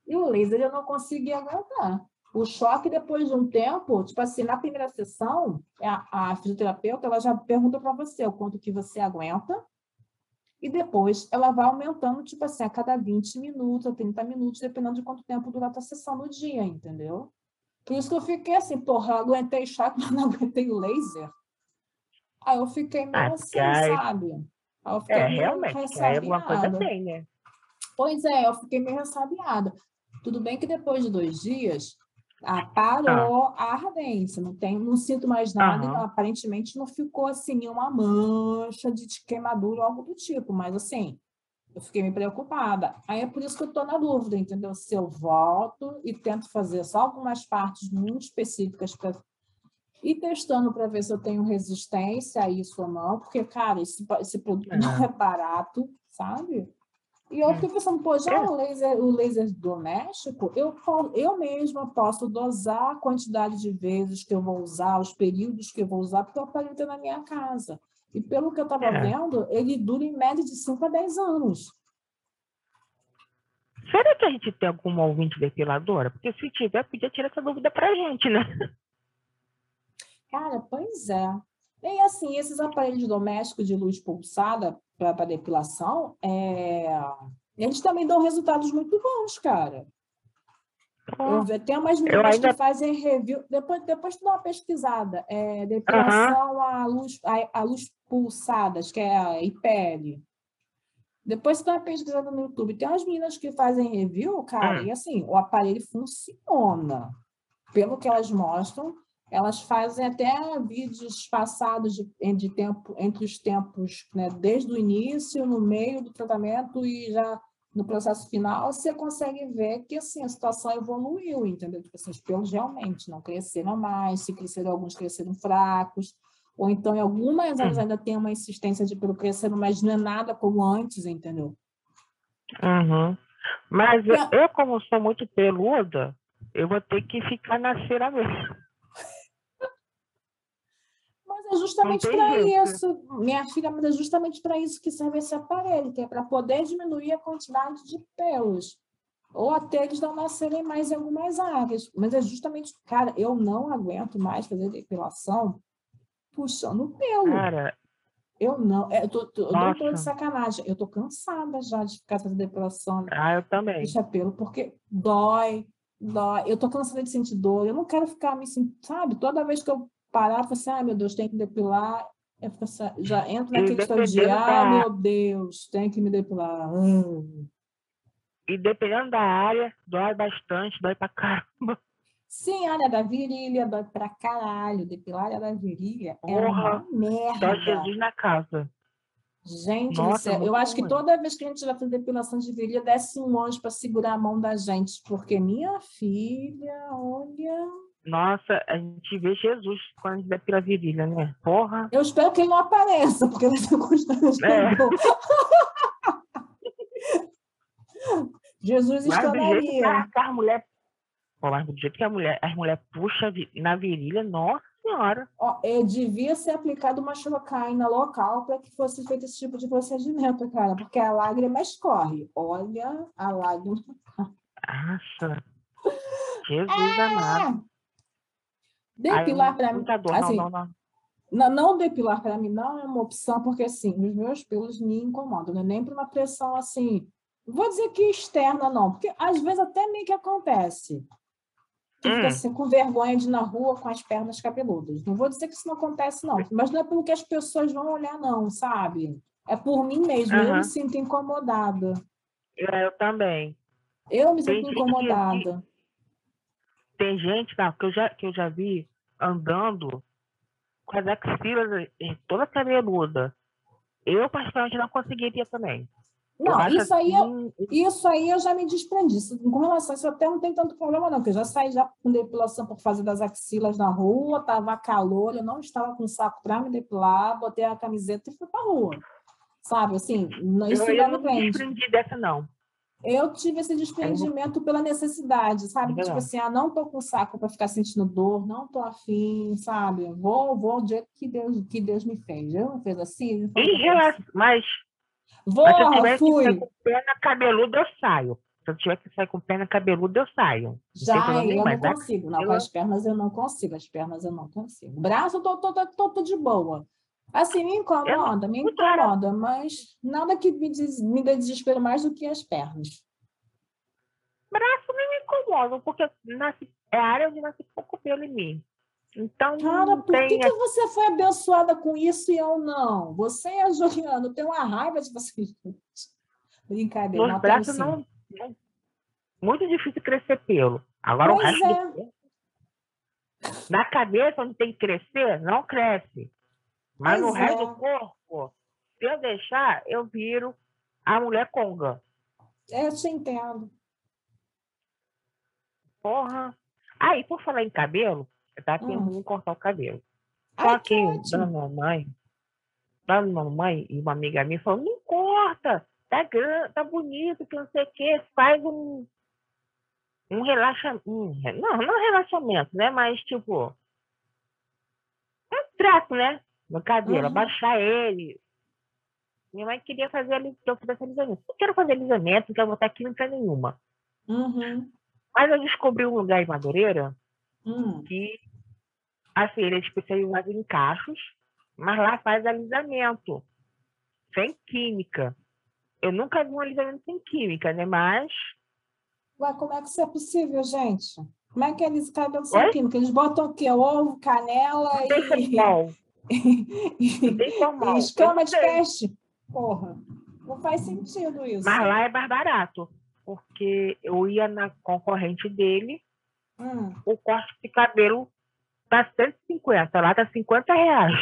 E o laser eu não conseguia aguentar. O choque, depois de um tempo, tipo assim, na primeira sessão, a, a fisioterapeuta ela já pergunta para você o quanto que você aguenta, e depois ela vai aumentando, tipo assim, a cada 20 minutos, a 30 minutos, dependendo de quanto tempo durar a tua sessão no dia, entendeu? Por isso que eu fiquei assim, porra, eu aguentei choque, mas não aguentei o laser. Aí eu fiquei meio Ah, assim, sabe? Aí eu fiquei É, meio realmente, aí alguma coisa tem, né? Pois é, eu fiquei meio ressabiada. Tudo bem que depois de dois dias, ah, parou a ardência, não, tem, não sinto mais nada, Aham. então, aparentemente não ficou assim nenhuma mancha de queimadura ou algo do tipo, mas assim, eu fiquei meio preocupada. Aí é por isso que eu estou na dúvida, entendeu? Se eu volto e tento fazer só algumas partes muito específicas para ir testando para ver se eu tenho resistência a isso ou não, porque, cara, esse, esse produto não é barato, sabe? E eu fiquei pensando, pô, já É. o laser, o laser doméstico, eu, eu mesma posso dosar a quantidade de vezes que eu vou usar, os períodos que eu vou usar, porque eu aparelho na minha casa. E pelo que eu estava É. vendo, ele dura em média de 5 a 10 anos. Será que a gente tem alguma ouvinte depiladora? Porque se tiver, podia tirar essa dúvida pra gente, né? Cara, pois é. E assim, esses aparelhos domésticos de luz pulsada para depilação, é, eles também dão resultados muito bons, cara. Tem umas meninas ainda- que fazem review. Depois, depois tu dá uma pesquisada. É, depilação à luz, à, à luz pulsadas, que é a IPL. Depois tu dá uma pesquisada no YouTube. Tem umas meninas que fazem review, cara, Hum. e assim, o aparelho funciona. Pelo que elas mostram, elas fazem até vídeos passados de, de tempo, entre os tempos, né, desde o início, no meio do tratamento e já no processo final, você consegue ver que assim, a situação evoluiu, entendeu? Tipo assim, os pelos realmente não cresceram mais, se cresceram, alguns cresceram fracos, ou então em algumas áreas Hum. ainda tem uma insistência de pelo crescendo, mas não é nada como antes, entendeu? Uhum. Mas eu, eu, como sou muito peluda, eu vou ter que ficar na cera mesmo. É justamente para jeito. isso. Minha filha, mas é justamente para isso que serve esse aparelho, que é para poder diminuir a quantidade de pelos. Ou até eles não nascerem mais em algumas áreas. Mas é justamente, cara, eu não aguento mais fazer depilação puxando pelo. Cara, Eu não, é, eu, tô, tô- eu tô de sacanagem. Eu tô cansada já de ficar fazendo depilação ah, eu também. puxa pelo, porque dói, dói. Eu tô cansada de sentir dor. Eu não quero ficar me sentindo, sabe? Toda vez que eu parar, eu falo assim, ai meu Deus, tem que depilar. Eu assim, já entro E naquele estado de, da- meu Deus, tem que me depilar. Hum. E dependendo da área, dói bastante, dói pra caramba. Sim, área da virilha, dói pra caralho. Depilar a área da virilha é uma Porra, merda. Só Jesus na casa. Gente Nossa, céu, eu acho que toda vez que a gente vai fazer depilação de virilha, desce um anjo para segurar a mão da gente, porque minha filha, olha. Nossa, a gente vê Jesus quando a gente depila a virilha, né? Porra. Eu espero que ele não apareça, porque vai ser constrangedor. É. Jesus Mas do jeito que estranharia. a, que as mulheres. Pô, mas do jeito que a mulher, as mulheres puxam na virilha, nossa senhora. Ó, é, devia ser aplicado uma xilocaína local para que fosse feito esse tipo de procedimento, cara, porque a lágrima escorre. Olha a lágrima. Nossa. Jesus amado. Depilar para mim. dor. assim, não, não, não. Não, depilar para mim não é uma opção, porque assim, os meus pelos me incomodam, não é nem para uma pressão assim. Vou dizer que externa, não, porque às vezes até meio que acontece. Tu fica Hum. assim, com vergonha de ir na rua com as pernas cabeludas. Não vou dizer que isso não acontece, não, mas não é pelo que as pessoas vão olhar, não, sabe? É por mim mesmo, eu Aham. me sinto incomodada. É, Eu também. Eu me Tem sinto gente incomodada. Tem gente não, que, eu já, que eu já vi andando com as axilas eh, toda cabeluda. Eu, particularmente, não conseguiria também. Não, isso aí, eu, assim, isso aí eu já me desprendi. Isso- Com relação a isso, eu até não tem tanto problema, não, porque eu já saí já com depilação por fazer das axilas na rua, estava calor, eu não estava com saco para me depilar, botei a camiseta e fui para rua. Sabe, assim, não- isso eu, eu não me desprendi dessa, não. Eu tive esse desprendimento pela necessidade, sabe? Legal. Tipo assim, ah, não tô com saco para ficar sentindo dor, não tô afim, sabe? Vou, vou do jeito que Deus, que Deus me fez. Eu não fez assim, que eu relação, mas, Vou, mas se eu tiver que fui. sair com perna cabeluda, eu saio. Se eu tiver que sair com perna cabeluda, eu saio. Não Já, eu mas não a- consigo. Não, com as pernas eu não consigo. As pernas eu não consigo. Braço, eu tô, tô, tô, tô, tô de boa. Assim, me incomoda, me muito raro. incomoda, mas nada que me, des, me dê desespero mais do que as pernas. braço não me incomoda, porque nasce, é a área onde nasce pouco pelo em mim. Então, Cara, por que, tem... que você foi abençoada com isso e eu não? Você e a Juliana, eu tenho uma raiva de vocês. Brincadeira, Nos não braços não, não- Muito difícil crescer pelo. Agora o Pois resto é. do. Na cabeça, onde tem que crescer, não cresce. Mas no resto é. do corpo, se eu deixar, eu viro a mulher conga. Eu te entendo. Porra. Aí, por falar em cabelo, eu tava Hum. em cortar o cabelo. Só Ai, que que da mamãe, da mamãe e uma amiga minha falou, não corta, tá grande, tá bonito, que não sei o quê, faz um, um relaxamento. não, não é relaxamento, né? Mas tipo, um trato, né? No cabelo, Uhum. abaixar ele. Minha mãe queria fazer ali, que eu fizesse alisamento. Não quero fazer alisamento, não quero botar química nenhuma. Uhum. Mas eu descobri um lugar em Madureira Hum. que assim, ele é especializado em cachos, mas lá faz alisamento, sem química. Eu nunca vi um alisamento sem química, né? Mas Ué, como é que isso é possível, gente? Como é que eles cabelo sem Oi? química? Eles botam o quê? Ovo, canela tem e, formal. e, tem formal. e escama de peixe? Porra, não faz sentido isso. Mas lá é mais barato. Porque eu ia na concorrente dele, Hum. o corte de cabelo tá 150, lá tá 50 reais.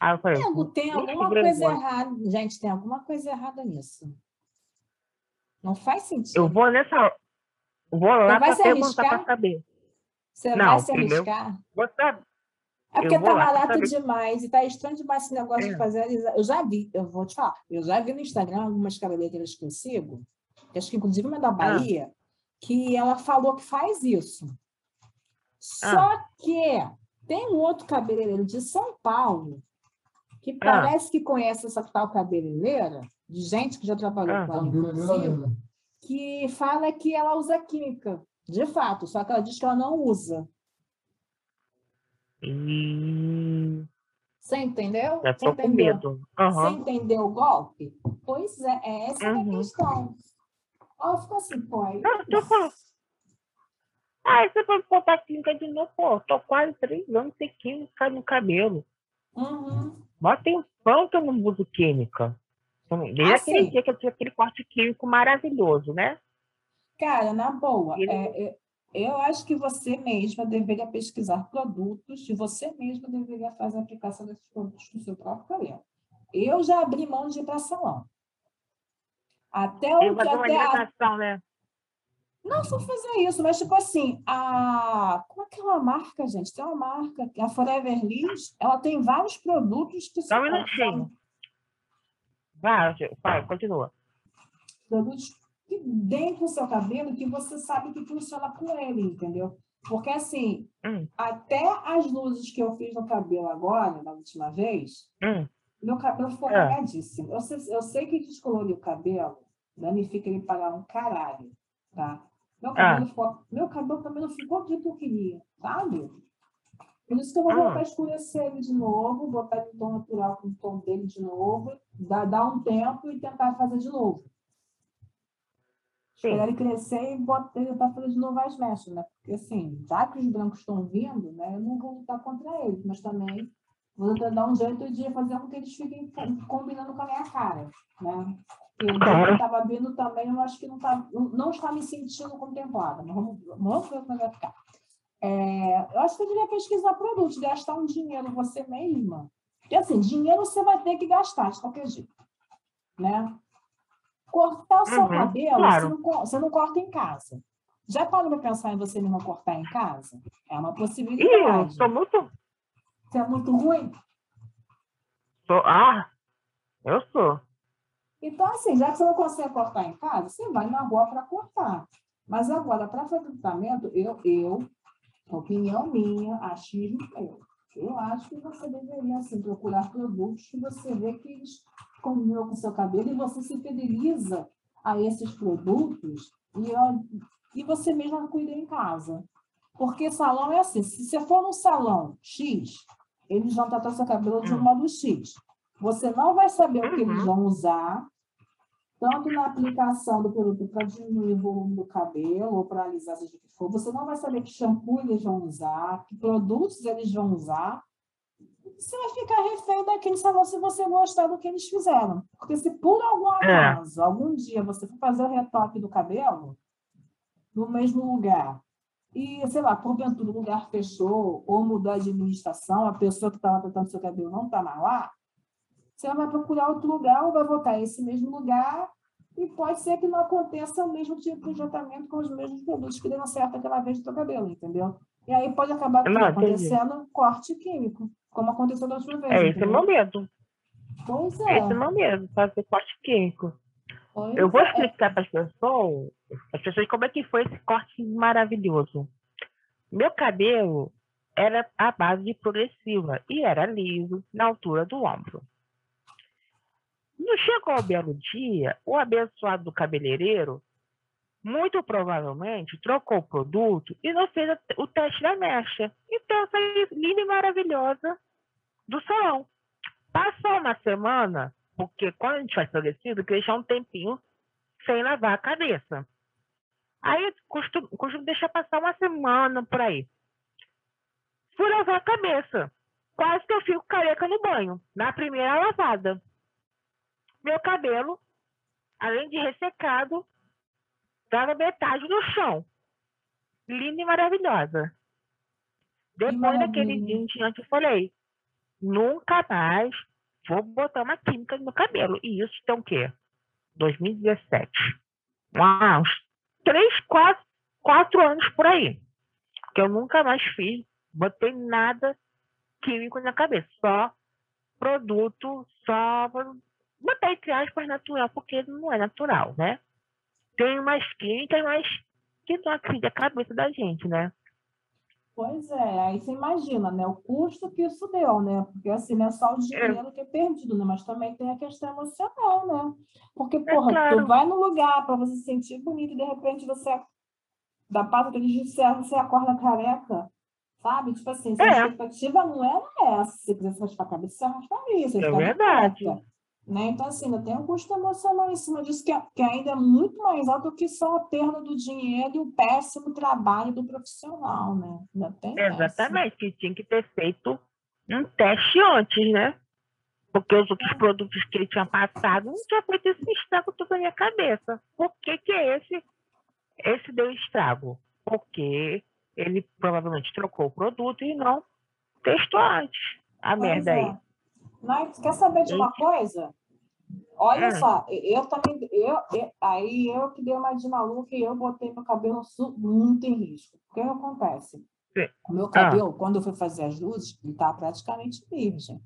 Aí eu falei, tem "Ixi, alguma coisa vergonha." errada. Gente, tem alguma coisa errada nisso. Não faz sentido. eu vou nessa. Vou lá vai para perguntar para saber. Você Não, vai se arriscar? Saber. É porque tá barato demais e tá estranho demais esse negócio de É. fazer. alisa- Eu já vi, eu vou te falar, eu já vi no Instagram algumas cabeleireiras que eu sigo, que acho que inclusive uma Ah. da Bahia, que ela falou que faz isso. Só ah. que tem um outro cabeleireiro de São Paulo que ah. parece ah. que conhece essa tal cabeleireira, de gente que já trabalhou ah. com ela, inclusive, que fala que ela usa química, de fato, só que ela diz que ela não usa. Hum. Você entendeu? Já tô com medo. Uhum. Você entendeu o golpe? Pois é, é essa uhum. é a uhum. questão. Ó, ficou assim, pô. Aí... Não, tô falando. Ah, você pode botar química de novo, pô. Tô quase três anos sem química no cabelo. Uhum. Mas tem um pão que eu não uso química. Desde ah, aquele dia que eu tinha aquele corte químico maravilhoso, né? Cara, na boa, é, é, eu acho que você mesma deveria pesquisar produtos e você mesma deveria fazer a aplicação desses produtos no seu próprio cabelo. Eu já abri mão de ir para salão. Até o que até a... né? Não só fazer isso, mas tipo assim, a como é aquela marca, gente? Tem uma marca, a Forever Liz, ela tem vários produtos que são. Só um minutinho. Vai, vai, continua. Produtos que dentro do seu cabelo que você sabe que funciona com ele, entendeu? Porque assim, hum. até as luzes que eu fiz no cabelo agora, na última vez, hum. meu cabelo ficou é. apagadíssimo. Eu sei, eu sei que descolorir o cabelo danifica ele pagar um caralho, tá? Meu cabelo, ah. ficou, meu cabelo também não ficou do que eu queria, sabe? Por isso que eu vou ah. voltar a escurecer ele de novo, botar ele no tom natural com o tom dele de novo, dar, dar um tempo e tentar fazer de novo. Esperar ele crescer e botar, tentar fazer de novo as mechas, né? Porque assim, já que os brancos estão vindo, né? Eu não vou lutar contra eles, mas também vou tentar dar um jeito de fazer com que eles fiquem combinando com a minha cara, né? Claro. que estava vindo também, eu acho que não, tá, não está me sentindo contemplada, mas vamos, vamos ver como vai ficar. É, eu acho que eu devia pesquisar produtos, gastar um dinheiro você mesma. Porque, assim, dinheiro você vai ter que gastar de qualquer jeito, né? Cortar o seu uhum, cabelo, claro. você, não, você não corta em casa. Já parou para pensar em você mesma cortar em casa? É uma possibilidade. Ih, eu muito... Você é muito ruim? Sou... Ah, eu sou. Então, assim, já que você não consegue cortar em casa, você vai na rua para cortar. Mas agora, para fazer tratamento, eu, eu opinião minha, achismo meu. Eu acho que você deveria assim, procurar produtos que você vê que eles combinam com seu cabelo e você se fideliza a esses produtos e, e você mesma cuida em casa. Porque salão é assim, se você for no salão X, eles vão tratar seu cabelo de um hum. modo X. Você não vai saber o que eles uhum. vão usar, tanto na aplicação do produto para diminuir o volume do cabelo ou para alisar, seja o que for, você não vai saber que shampoo eles vão usar, que produtos eles vão usar. Você vai ficar refém daquele salão se você gostar do que eles fizeram. Porque se por algum é. acaso, é. algum dia, você for fazer o retoque do cabelo no mesmo lugar, e, sei lá, porventura o lugar fechou ou mudou a administração, a pessoa que estava tratando seu cabelo não está mais lá, você vai procurar outro lugar ou vai voltar esse mesmo lugar e pode ser que não aconteça o mesmo tipo de tratamento com os mesmos produtos que deram certo aquela vez no seu cabelo, entendeu? E aí pode acabar não, acontecendo entendi. corte químico, como aconteceu da última vez. É esse o momento. Pois é. Esse momento, fazer corte químico. Pois Eu vou é. explicar para as pessoas, as pessoas como é que foi esse corte maravilhoso. Meu cabelo era a base de progressiva e era liso na altura do ombro. Não chegou ao belo dia, o abençoado do cabeleireiro, muito provavelmente, trocou o produto e não fez o teste da mecha. Então, essa linda e maravilhosa do salão. Passou uma semana, porque quando a gente faz progressivo, deixar um tempinho sem lavar a cabeça. Aí costumo, costumo deixar passar uma semana por aí. Fui lavar a cabeça. Quase que eu fico careca no banho, na primeira lavada meu cabelo, além de ressecado, estava metade no chão. Linda e maravilhosa. Depois daquele dia em diante, eu falei: nunca mais vou botar uma química no cabelo. E isso tem o quê? 2017. Uau, uns três, quatro, quatro anos por aí. Que eu nunca mais fiz, botei nada químico na cabeça. Só produto, só botar entre aspas natural, porque não é natural, né? Tem umas químicas, mas que não acredita a cabeça da gente, né? Pois é, aí você imagina, né? O custo que isso deu, né? Porque assim, não é só o dinheiro que é perdido, né? Mas também tem a questão emocional, né? Porque, porra, claro. tu vai no lugar para você se sentir bonito e de repente você, da pata que eles disseram, você acorda careca, sabe? Tipo assim, sua É. expectativa não era essa. Se você quisesse raspar a cabeça, você rasparia, É verdade. careca, Né? Então, assim, ainda tem um custo emocional em cima disso, que, é- que ainda é muito mais alto do que só a perda do dinheiro e o péssimo trabalho do profissional, né? Ainda tem. Exatamente, que tinha que ter feito um teste antes, né? Porque os outros produtos que ele tinha passado não tinha feito esse estrago todo na minha cabeça. Por que, que esse, esse deu estrago? Porque ele provavelmente trocou o produto e não testou antes. A Pois merda é. aí. Mas quer saber de uma coisa? Olha Hum. só, eu também, eu, eu- aí eu que dei uma de maluca e eu botei meu cabelo muito em risco. O que acontece? O meu Ah. cabelo, quando eu fui fazer as luzes, ele estava praticamente virgem,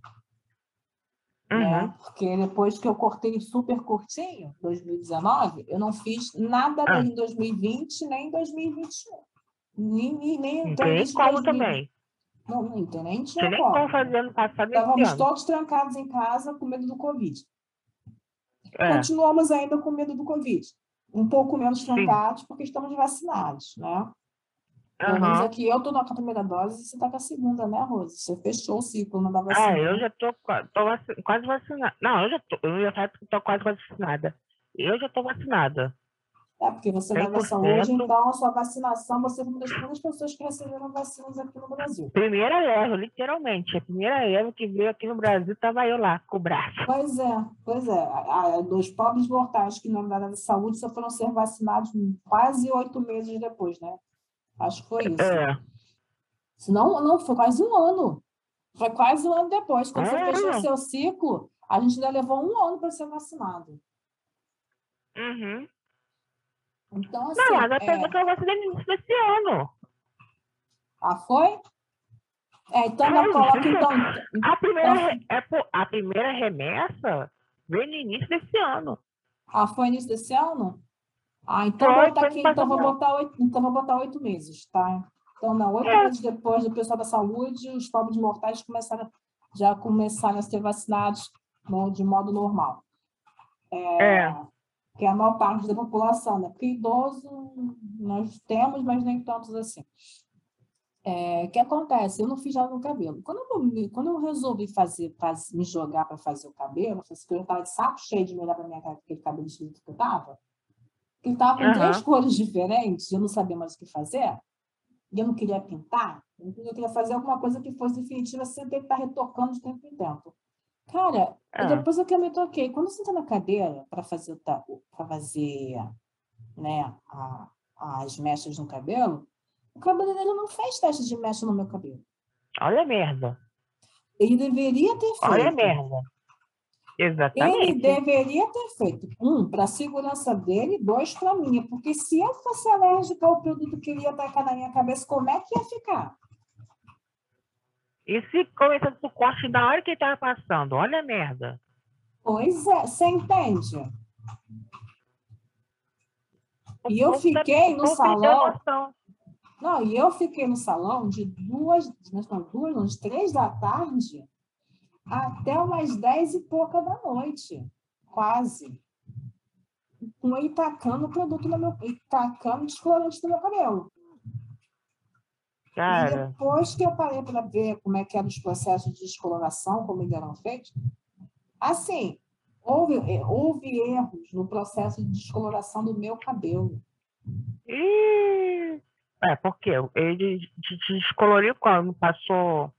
né? Uhum. Porque depois que eu cortei super curtinho, 2019, eu não fiz nada Ah. nem em 2020, nem em 2021. Nem, nem, nem nem em como 2020. também. Não, não tem nem tinha tinha nem como. como fazer ano passado Estávamos todos trancados em casa com medo do Covid. É, Continuamos ainda com medo do Covid. Um pouco menos trancados, porque estamos vacinados, né? Pelo menos aham. aqui eu estou na primeira dose e você está com a segunda, né, Rose? Você fechou o ciclo não da vacina. Ah, eu já vaci- quase vacinada. Não, eu já tô, eu já tô quase vacinada. Eu já tô vacinada. É, porque você 100%. saúde, então a sua vacinação, você é uma das primeiras pessoas que receberam vacinas aqui no Brasil. Primeira leva, literalmente. A primeira leva que veio aqui no Brasil, tava eu lá, com o braço. Pois é, pois é. A- Dos pobres mortais que na área da saúde só foram ser vacinados quase oito meses depois, né? Acho que foi isso. É, Senão, não, foi quase um ano. Foi quase um ano depois. Quando você Ah. fechou seu ciclo, a gente ainda levou um ano para ser vacinado. uhum. Então, assim. Não, mas a é... pessoa que eu vacinei no início desse ano. Ah, foi? É, então, É, não coloca, gente. então. A primeira, Então- é, a primeira remessa veio no início desse ano. Ah, foi início desse ano? Ah, então Foi, vou botar foi aqui, então vou botar oito, então vou botar oito meses, tá? Então, não, oito É. meses depois do pessoal da saúde, os pobres mortais começaram, já começaram a ser vacinados de modo normal. É. Que é a maior parte da população, né? Porque idoso nós temos, mas nem tantos assim. É, O que acontece? Eu não fiz nada no cabelo. Quando eu, quando eu resolvi fazer, faz- me jogar para fazer o cabelo, eu que estava de saco cheio de me olhar para minha cara, aquele cabelo esquisito que eu estava. Ele estava com Aham. três cores diferentes, eu não sabia mais o que fazer. E eu não queria pintar, eu queria fazer alguma coisa que fosse definitiva sem ter que estar retocando de tempo em tempo. Cara, É. depois é que eu me toquei. Quando eu sentei na cadeira para fazer, para fazer né, a- as mechas no cabelo, o cabeleireiro não fez teste de mecha no meu cabelo. Olha a merda. Ele deveria ter feito. Olha a merda. Ele Exatamente. deveria ter feito, um, para a segurança dele, dois, para mim. Porque se eu fosse alérgica ao produto que ele ia atacar na minha cabeça, como é que ia ficar? E se começasse o corte na hora que ele tava passando? Olha a merda. Pois é, você entende? O E eu tá- fiquei no salão. Não, e eu fiquei no salão de duas, não, duas, não, de três da tarde até umas dez e pouca da noite, quase. Com ele tacando o produto no meu, e tacando descolorante no meu cabelo. E Cara, depois que eu parei para ver como é que eram os processos de descoloração, como eles eram feitos, assim, houve, eh, houve erros no processo de descoloração do meu cabelo. e... É, porque ele descoloriu quando passou...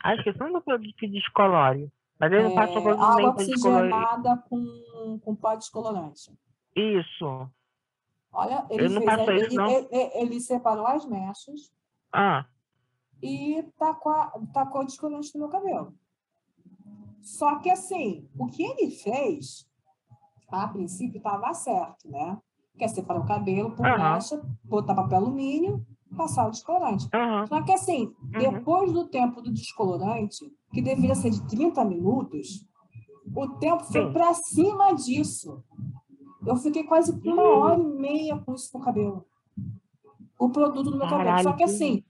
Ah, esqueci do produto que descolore. Mas ele não passou É, produto água oxigenada com, com pó descolorante. Isso. Olha, ele, fez, ele, isso, ele- ele- ele separou as mechas Ah, e tacou, a- tacou o descolorante no meu cabelo. Só que assim, o que ele fez, a princípio estava certo, né? Quer separar o cabelo por mecha, botar papel alumínio, passar o descolorante. aham. Só que assim, Uhum. depois do tempo do descolorante, que deveria ser de 30 minutos, o tempo foi para cima disso. Eu fiquei quase uma Ih. hora e meia com isso no cabelo. O produto no meu cabelo. Caralho, Só que assim,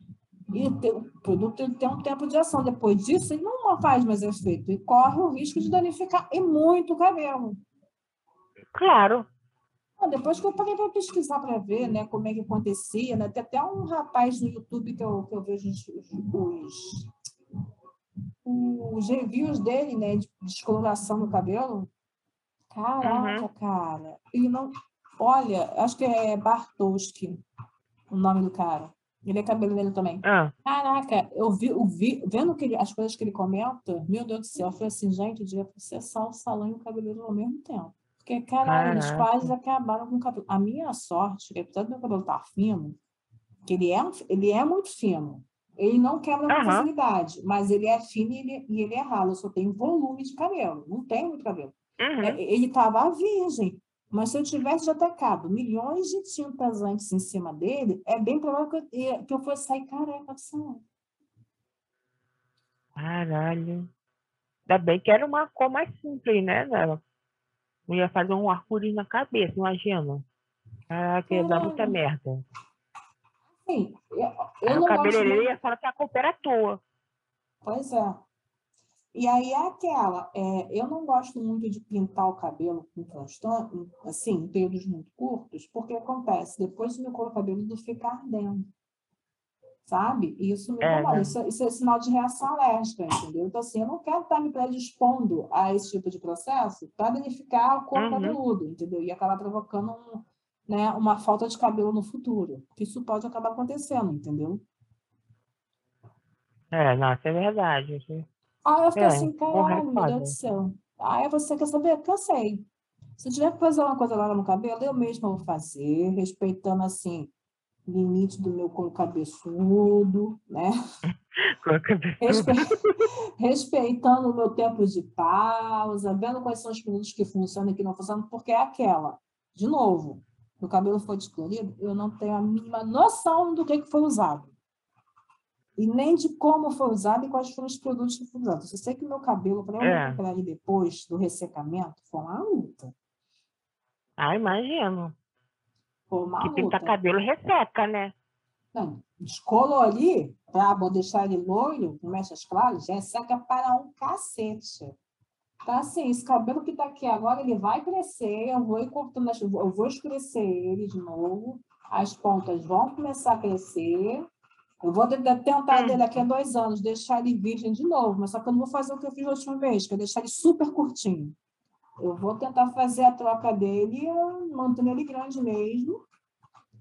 E o produto ele tem um tempo de ação. Depois disso, ele não faz mais efeito e corre o risco de danificar e muito o cabelo. Claro. Depois que eu parei para pesquisar para ver né, como é que acontecia, né? tem até um rapaz no YouTube que eu, que eu vejo os, os, os reviews dele, né, de descoloração do cabelo. Caraca, uhum. cara. Ele não. Olha, acho que é Bartowski o nome do cara. Ele é cabeleireiro também. Ah. Caraca, eu vi, eu vi vendo que ele, as coisas que ele comenta, meu Deus do céu, eu falei assim, gente, eu devia processar o salão e o cabeleireiro ao mesmo tempo. Porque, caralho, eles quase acabaram com o cabelo. A minha sorte, que apesar do meu cabelo estar tá fino, que ele é, ele é muito fino, ele não quebra com uhum. facilidade, mas ele é fino e ele, e ele é ralo. Eu só tenho volume de cabelo, não tenho muito cabelo. Uhum. É, ele estava virgem. Mas se eu tivesse já tacado milhões de tintas antes em cima dele, é bem provável que eu, que eu fosse sair careca do salão. Caralho. Ainda bem que era uma cor mais simples, né? Não ia fazer um arco-íris na cabeça, imagina. Caraca, ia dar muita merda. Sim, eu, eu não o cabeleireiro ia falar que a culpa era tua. Pois é. E aí é aquela, é, eu não gosto muito de pintar o cabelo com constante, assim, em períodos muito curtos, porque acontece, depois o meu couro cabeludo fica ardendo. Sabe? E isso me. É, né? isso, isso, é sinal de reação alérgica, entendeu? Então, assim, eu não quero estar me predispondo a esse tipo de processo para danificar o couro uhum. cabeludo, entendeu? E acabar provocando um, né, uma falta de cabelo no futuro. Isso pode acabar acontecendo, entendeu? É, nossa, é verdade. Aí eu fiquei é, assim, caralho, meu Deus do céu. Aí você quer saber? Cansei. Se tiver que fazer uma coisa lá no cabelo, eu mesma vou fazer, respeitando, assim, limite do meu couro cabeçudo, né? Respe... Respeitando o meu tempo de pausa, vendo quais são os produtos que funcionam e que não funcionam, porque é aquela. De novo, meu cabelo foi descolorido, eu não tenho a mínima noção do que, que foi usado e nem de como foi usado e quais foram os produtos que foram usados. Eu sei que o meu cabelo, para eu é. recuperar ele depois do ressecamento, foi uma luta. Ah, imagino. Foi uma que luta. pintar cabelo resseca, né? Não, descolorir para deixar ele loiro, com mechas claras, resseca para um cacete. Então, assim, esse cabelo que está aqui agora, ele vai crescer, eu vou ir cortando, eu vou escurecer ele de novo, as pontas vão começar a crescer, eu vou tentar dele aqui a dois anos, deixar ele virgem de novo, mas só que eu não vou fazer o que eu fiz a última vez, que é deixar ele super curtinho. Eu vou tentar fazer a troca dele, mantendo ele grande mesmo,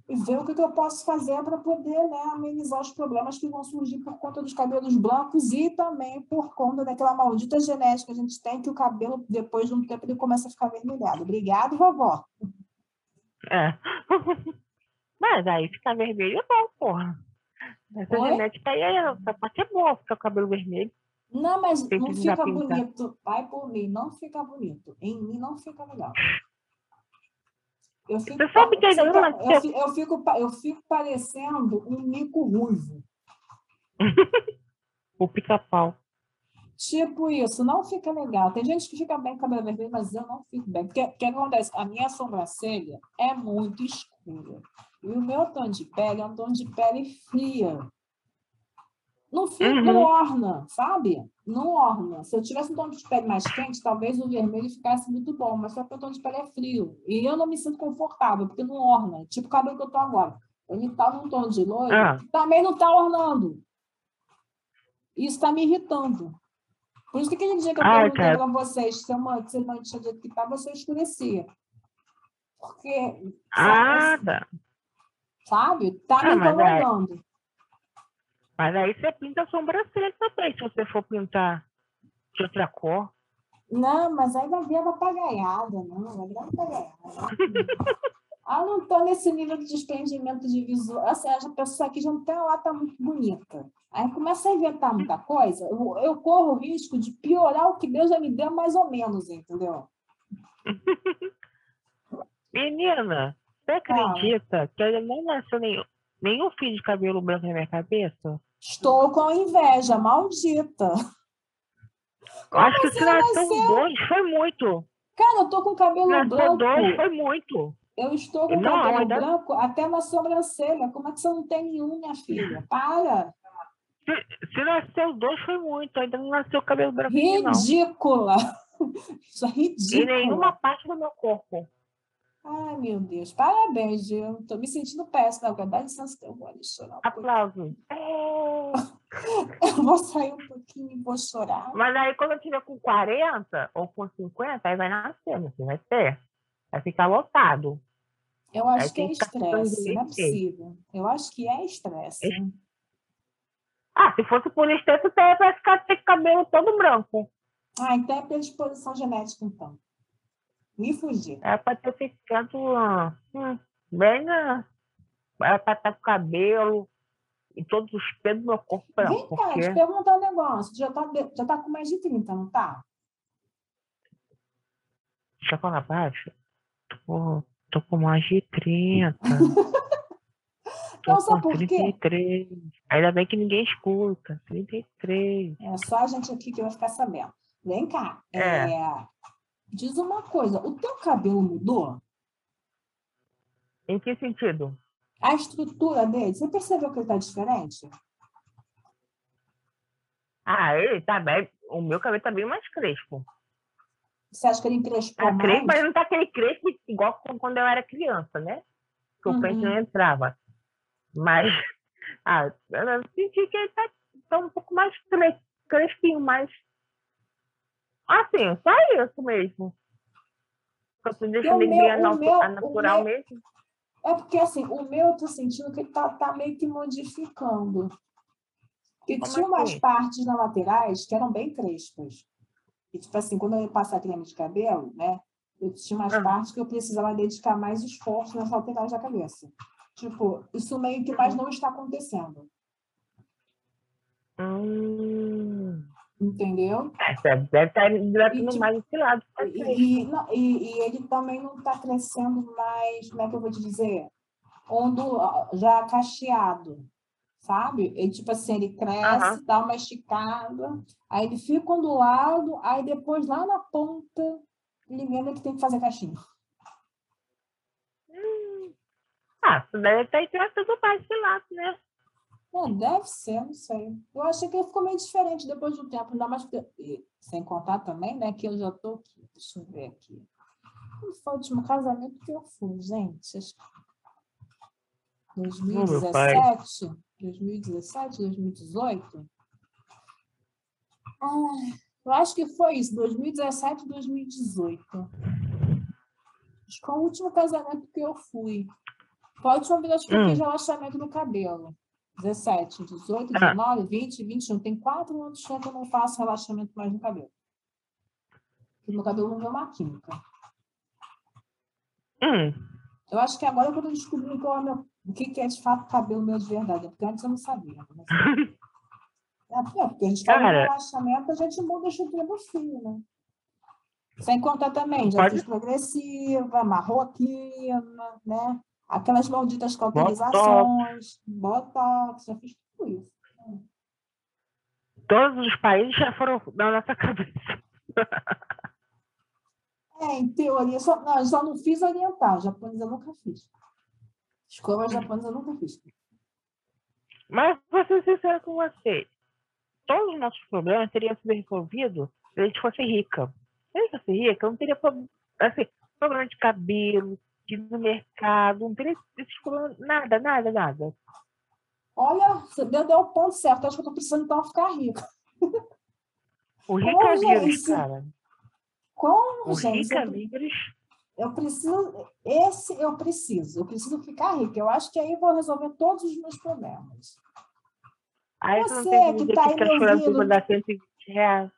e ver o que, eu posso fazer para poder né, amenizar os problemas que vão surgir por conta dos cabelos brancos e também por conta daquela maldita genética que a gente tem, que o cabelo, depois de um tempo, ele começa a ficar vermelhado. Obrigado, vovó. É. Mas aí ficar vermelho não, porra. Essa Oi? genética aí é, pode ser boa, ficar o cabelo vermelho. Não, mas não fica bonito. Vai por mim, não fica bonito. Em mim não fica legal. Eu fico, sabe que eu, eu, fico, eu, fico, eu fico parecendo um mico ruivo. o pica-pau. Tipo isso, não fica legal. Tem gente que fica bem com cabelo vermelho, mas eu não fico bem. Porque o que acontece? A minha sobrancelha é muito escura. E o meu tom de pele é um tom de pele fria. Não, fica, uhum. não orna, sabe? Não orna. Se eu tivesse um tom de pele mais quente, talvez o vermelho ficasse muito bom, mas só que o tom de pele é frio. E eu não me sinto confortável, porque não orna. Tipo o cabelo que eu tô agora. Ele tá num tom de loiro, ah. também não tá ornando. Isso está me irritando. Por isso que aquele dia que eu Ai, perguntei para vocês se uma, se uma tinha dito que tá, você escurecia. Porque. Ah, tá sabe? Tá me ah, incomodando. Mas, mas aí você pinta a sobrancelha também, se você for pintar de outra cor. Não, mas aí vai vir a papagaiada, não, vai vir a papagaiada. ah, não estou nesse nível de desprendimento de visual. Assim, a pessoa aqui já não tem lá, tá muito bonita. Aí começa a inventar muita coisa, eu, eu corro o risco de piorar o que Deus já me deu mais ou menos, entendeu? Menina, você acredita ah. que ele não nasceu nenhum, nenhum fio de cabelo branco na minha cabeça? Estou com inveja, maldita. Acho que se nasceu dois, foi muito. Cara, eu tô com cabelo nasceu branco. dois, foi muito. Eu estou com não, cabelo ainda... branco até na sobrancelha. Como é que você não tem nenhum, minha filha? Para! Se, se nasceu dois, foi muito. Ainda não nasceu cabelo branco. Ridícula! Isso é Em ridículo. nenhuma parte do meu corpo. Ai, meu Deus. Parabéns, Gil. Tô me sentindo péssima. Agora dá licença que eu vou ali chorar. um. Aplausos. É. Eu vou sair um pouquinho e vou chorar. Mas aí quando eu tiver com 40 ou com 50, aí vai nascer, filho, vai ter. Vai ficar lotado. Eu acho Aí que é estresse, não é possível. Eu acho que é estresse. Es- Ah, se fosse por extenso, você ia ficar com cabelo todo branco. Ah, então é predisposição genética, então. Me fugir. Era pra ter ficado hum, bem na. Era pra estar com cabelo e todos os pelos do meu corpo branco. Vem cá, te Porque perguntar um negócio. Já tá, já tá com mais de 30, não tá? deixa eu falar baixo. Tô, tô com mais de 30. Tô Não, sabe por quê? 33. Ainda bem que ninguém escuta. 33. É só a gente aqui que vai ficar sabendo. Vem cá. É. é, Diz uma coisa. O teu cabelo mudou? Em que sentido? A estrutura dele, você percebeu que ele tá diferente? Ah, ele tá bem. O meu cabelo tá bem mais crespo. Você acha que ele encrespou Tá mais? crespo, mas não tá aquele crespo igual quando eu era criança, né? Que o Uhum. pente não entrava. Mas, ah, eu senti que ele tá, tá um pouco mais cres- crespinho, mais. Assim, só isso mesmo. Você deixa o meu- bem o natu- meu- natural meu- mesmo. É porque, assim, o meu eu tô sentindo que ele tá, tá meio que modificando. Como tinha umas assim? partes nas laterais que eram bem crespas. E, tipo assim, quando eu ia passar creme de cabelo, né? Eu tinha umas Ah. partes que eu precisava dedicar mais esforço nas laterais da cabeça. Tipo, isso meio que mais não está acontecendo. Hum, Entendeu? é, deve estar hidratando tipo, mais esse lado. tá E, e, não, e- e ele também não está crescendo mais, como é que eu vou te dizer? Ondula, já cacheado, sabe? Ele, tipo assim, ele cresce, dá uma esticada, aí ele fica ondulado, aí depois lá na ponta, ele lembra que tem que fazer caixinha. Ah, você deve estar hidratando mais esse lado, né? É, deve ser, não sei. Eu achei que ele ficou meio diferente depois do tempo, ainda mais porque, e, sem contar também, né, que eu já tô aqui, deixa eu ver aqui. Quando foi o último casamento que eu fui, gente? Acho que meu pai. 2017, 2017, 2018? Ai, eu acho que foi isso, 2017, 2018. Acho que foi o último casamento que eu fui. Foi a última vez que eu Hum. fiz relaxamento no cabelo. 17, 18, Ah. 19, 20, 21. Tem quatro anos que eu não faço relaxamento mais no cabelo. Porque meu cabelo não deu uma química. Hum, Eu acho que agora que eu tô descobrindo é meu, o que, que é de fato cabelo meu de verdade. Porque antes eu não sabia. né? É, porque a gente faz Cara. relaxamento, a gente muda a estrutura do fio, né? Sem contar também, já fiz progressiva, marroquina, né? Aquelas malditas cauterizações, botox, já fiz tudo isso. todos os países já foram na nossa cabeça. É, em teoria, só, não, eu só não fiz oriental, japonesa eu nunca fiz. Escova japonesa eu nunca fiz. Mas vou ser sincero com você. Todos os nossos problemas teriam sido resolvidos se a gente fosse rica. Se a gente fosse rica, eu não teria pro- assim, problema de cabelo, de no mercado, não teria nada, nada, nada. Olha, você deu, deu o ponto certo. Acho que eu tô precisando então ficar rica. O rica vírus, gente, cara. Como, O gente? rica Eu, vírus. eu preciso. Esse eu preciso. Eu preciso ficar rica. Eu acho que aí eu vou resolver todos os meus problemas. Aí você que tá que aí me ouvindo. por dar 120 reais.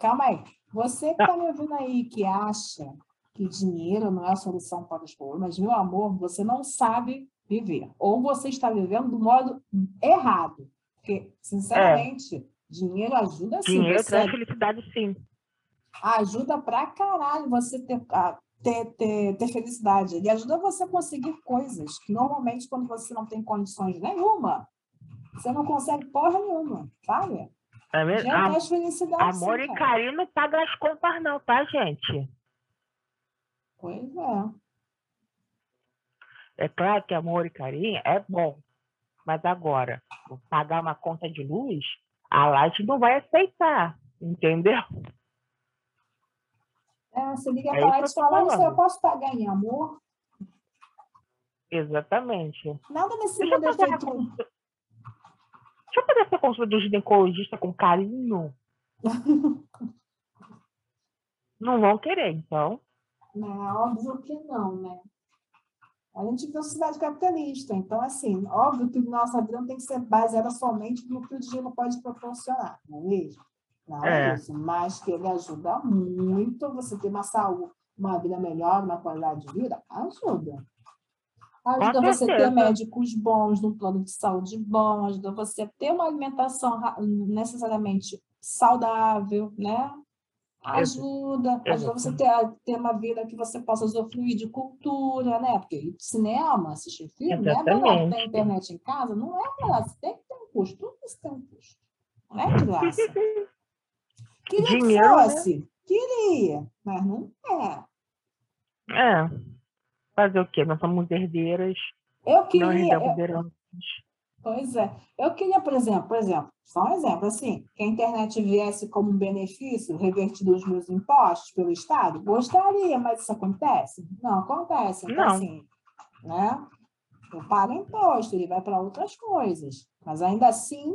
Calma aí. Você que está me ouvindo aí, que acha que dinheiro não é a solução para os problemas, meu amor, você não sabe viver. Ou você está vivendo do modo errado. Porque, sinceramente, dinheiro ajuda sim. Dinheiro traz felicidade, sim. ajuda pra caralho você ter, a- ter, ter, ter felicidade. Ele ajuda você a conseguir coisas que normalmente, quando você não tem condições nenhuma, você não consegue porra nenhuma, sabe? Já Am- traz felicidade. Amor sim, e carinho não paga as contas, não, tá, gente? Pois é. É claro que amor e carinho é bom. Mas agora, pagar uma conta de luz, a Light não vai aceitar, entendeu? É, você liga para lá e fala, isso eu posso pagar em amor? Exatamente. Nada nesse mundo é feito... Deixa eu fazer essa consulta do ginecologista com carinho. não vão querer, então. Não, é óbvio que não, né? A gente vive uma sociedade capitalista, então, assim, óbvio que nossa vida não tem que ser baseada somente no que o dinheiro pode proporcionar, não é mesmo? Não é, é isso, mas que ele ajuda muito você ter uma saúde, uma vida melhor, uma qualidade de vida, ajuda. Ajuda você a ter médicos bons, um plano de saúde bom, ajuda você a ter uma alimentação necessariamente saudável, né? Ajuda, ajuda você ter, ter uma vida que você possa usufruir de cultura, né? Porque cinema, assistir filme, não é barato ter internet em casa, não é barato, você tem que ter um custo, tudo isso tem um custo. Não é de graça. Queria Dinheiro, que né? fosse, né? queria, mas não é. É. Fazer o quê? Nós somos herdeiras. Eu queria. Não Pois é. Eu queria, por exemplo, por exemplo, só um exemplo, assim, que a internet viesse como um benefício revertido os meus impostos pelo Estado, gostaria, mas isso acontece? Não acontece. Então, Não. assim, né? Eu pago imposto, ele vai para outras coisas. Mas ainda assim,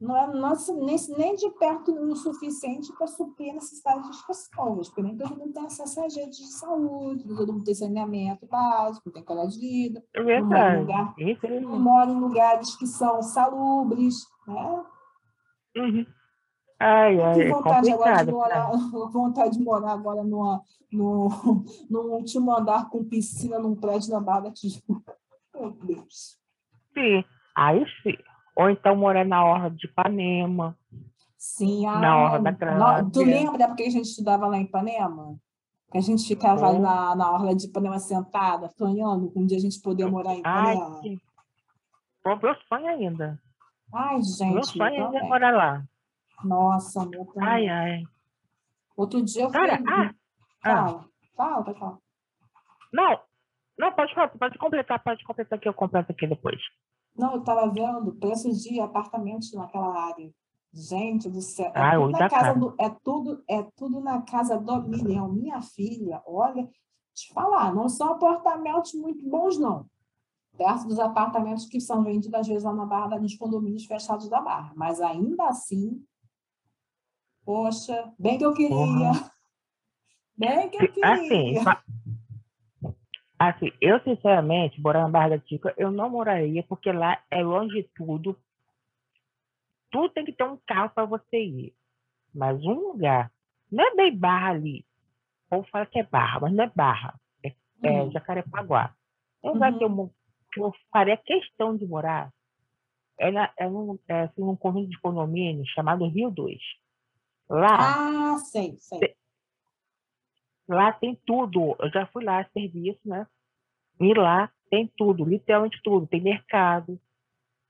não é nossa, nem, nem de perto o suficiente para suprir a necessidade das pessoas, porque nem todo mundo tem acesso a redes de saúde, todo mundo tem saneamento básico, tem qualidade de vida. É. Lugar, não mora em lugares que são salubres, né? Uhum. Ai, ai, que vontade agora de morar, vontade de morar agora numa, no, no último andar com piscina num prédio na Barra da Tijuca. Meu Deus. Sim, aí sim. Ou então morar na Orla de Ipanema. Sim, ah, na Orla da Crávia. Tu lembra porque a gente estudava lá em Ipanema? Que a gente ficava oh. na, na Orla de Ipanema sentada, sonhando com um dia a gente poder morar em Ipanema. Ai, Bom, meu sonho ainda. Ai, gente. Meu sonho ainda é morar lá. Nossa, meu também. Ai, ai. Outro dia eu Cara, fui... ah, fala, ah. fala, pode falar. Não, não, pode falar, pode completar, pode completar que eu completo aqui depois. Não, eu estava vendo preços de apartamentos naquela área. Gente do céu. É, ah, tudo, na casa do, é, tudo, é tudo na casa do milhão. Minha filha, olha, te falar, não são apartamentos muito bons, não. Perto dos apartamentos que são vendidos, às vezes, lá na Barra, nos condomínios fechados da Barra. Mas ainda assim, poxa, bem que eu queria. Uhum. Bem que eu assim, queria. Assim, Assim, eu sinceramente, morar na Barra da Tica, eu não moraria, porque lá é longe de tudo. Tudo tem que ter um carro para você ir. Mas um lugar, não é bem Barra ali. Ou fala que é Barra, mas não é Barra. É, é uhum. Jacarepaguá. É um lugar uhum. que, eu, que eu faria questão de morar. É, na, é, num, é assim, conjunto de condomínio chamado Rio 2. Lá. Ah, sei, sei. Lá tem tudo. Eu já fui lá, serviço, né? E lá tem tudo, literalmente tudo. Tem mercado,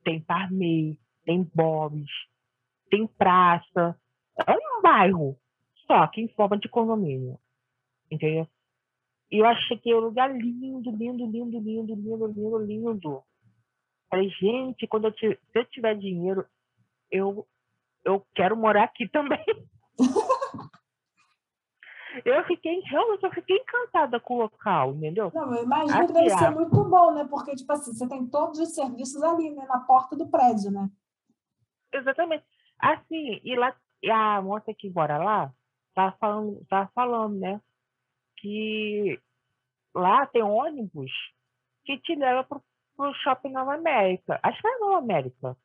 tem parmei, tem bobs, tem praça. É um bairro, só que em forma de condomínio. Entendeu? E eu achei que é um lugar lindo, lindo, lindo, lindo, lindo, lindo, lindo. Falei, gente, quando eu se eu tiver dinheiro, eu, eu quero morar aqui também. eu fiquei, realmente, eu fiquei encantada com o local, entendeu? Não, eu imagino assim, que deve ser muito bom, né? Porque, tipo assim, você tem todos os serviços ali, né? Na porta do prédio, né? Exatamente. Assim, e lá, e a moça que mora lá, tá falando, tá falando, né? Que lá tem ônibus que te leva pro, pro shopping Nova América. Acho que é Nova América.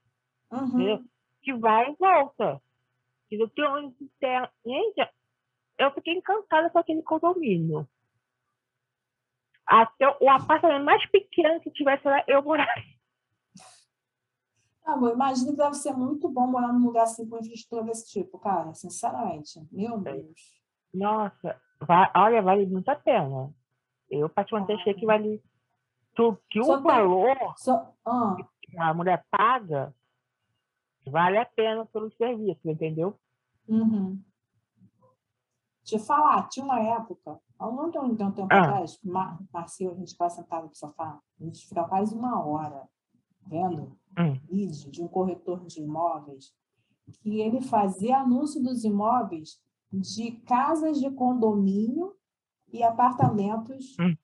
Uhum. Que vai e volta. Entendeu? Tem ônibus interno. Gente, eu fiquei encantada com aquele condomínio. Até o apartamento mais pequeno que tivesse lá, eu moraria. Amor, imagino que deve ser muito bom morar num lugar assim com infraestrutura desse tipo, cara, sinceramente. Meu Deus. Nossa, vai, olha, vale muito a pena. Eu, particularmente, achei que vale. Que, que o valor só, ah. que a mulher paga vale a pena pelo serviço, entendeu? Uhum te falar, tinha uma época, há um tempo, um tempo ah. atrás, Mar Marcio, a gente ficava sentado no sofá, a gente ficava quase uma hora vendo hum. vídeo de um corretor de imóveis que ele fazia anúncio dos imóveis de casas de condomínio e apartamentos hum.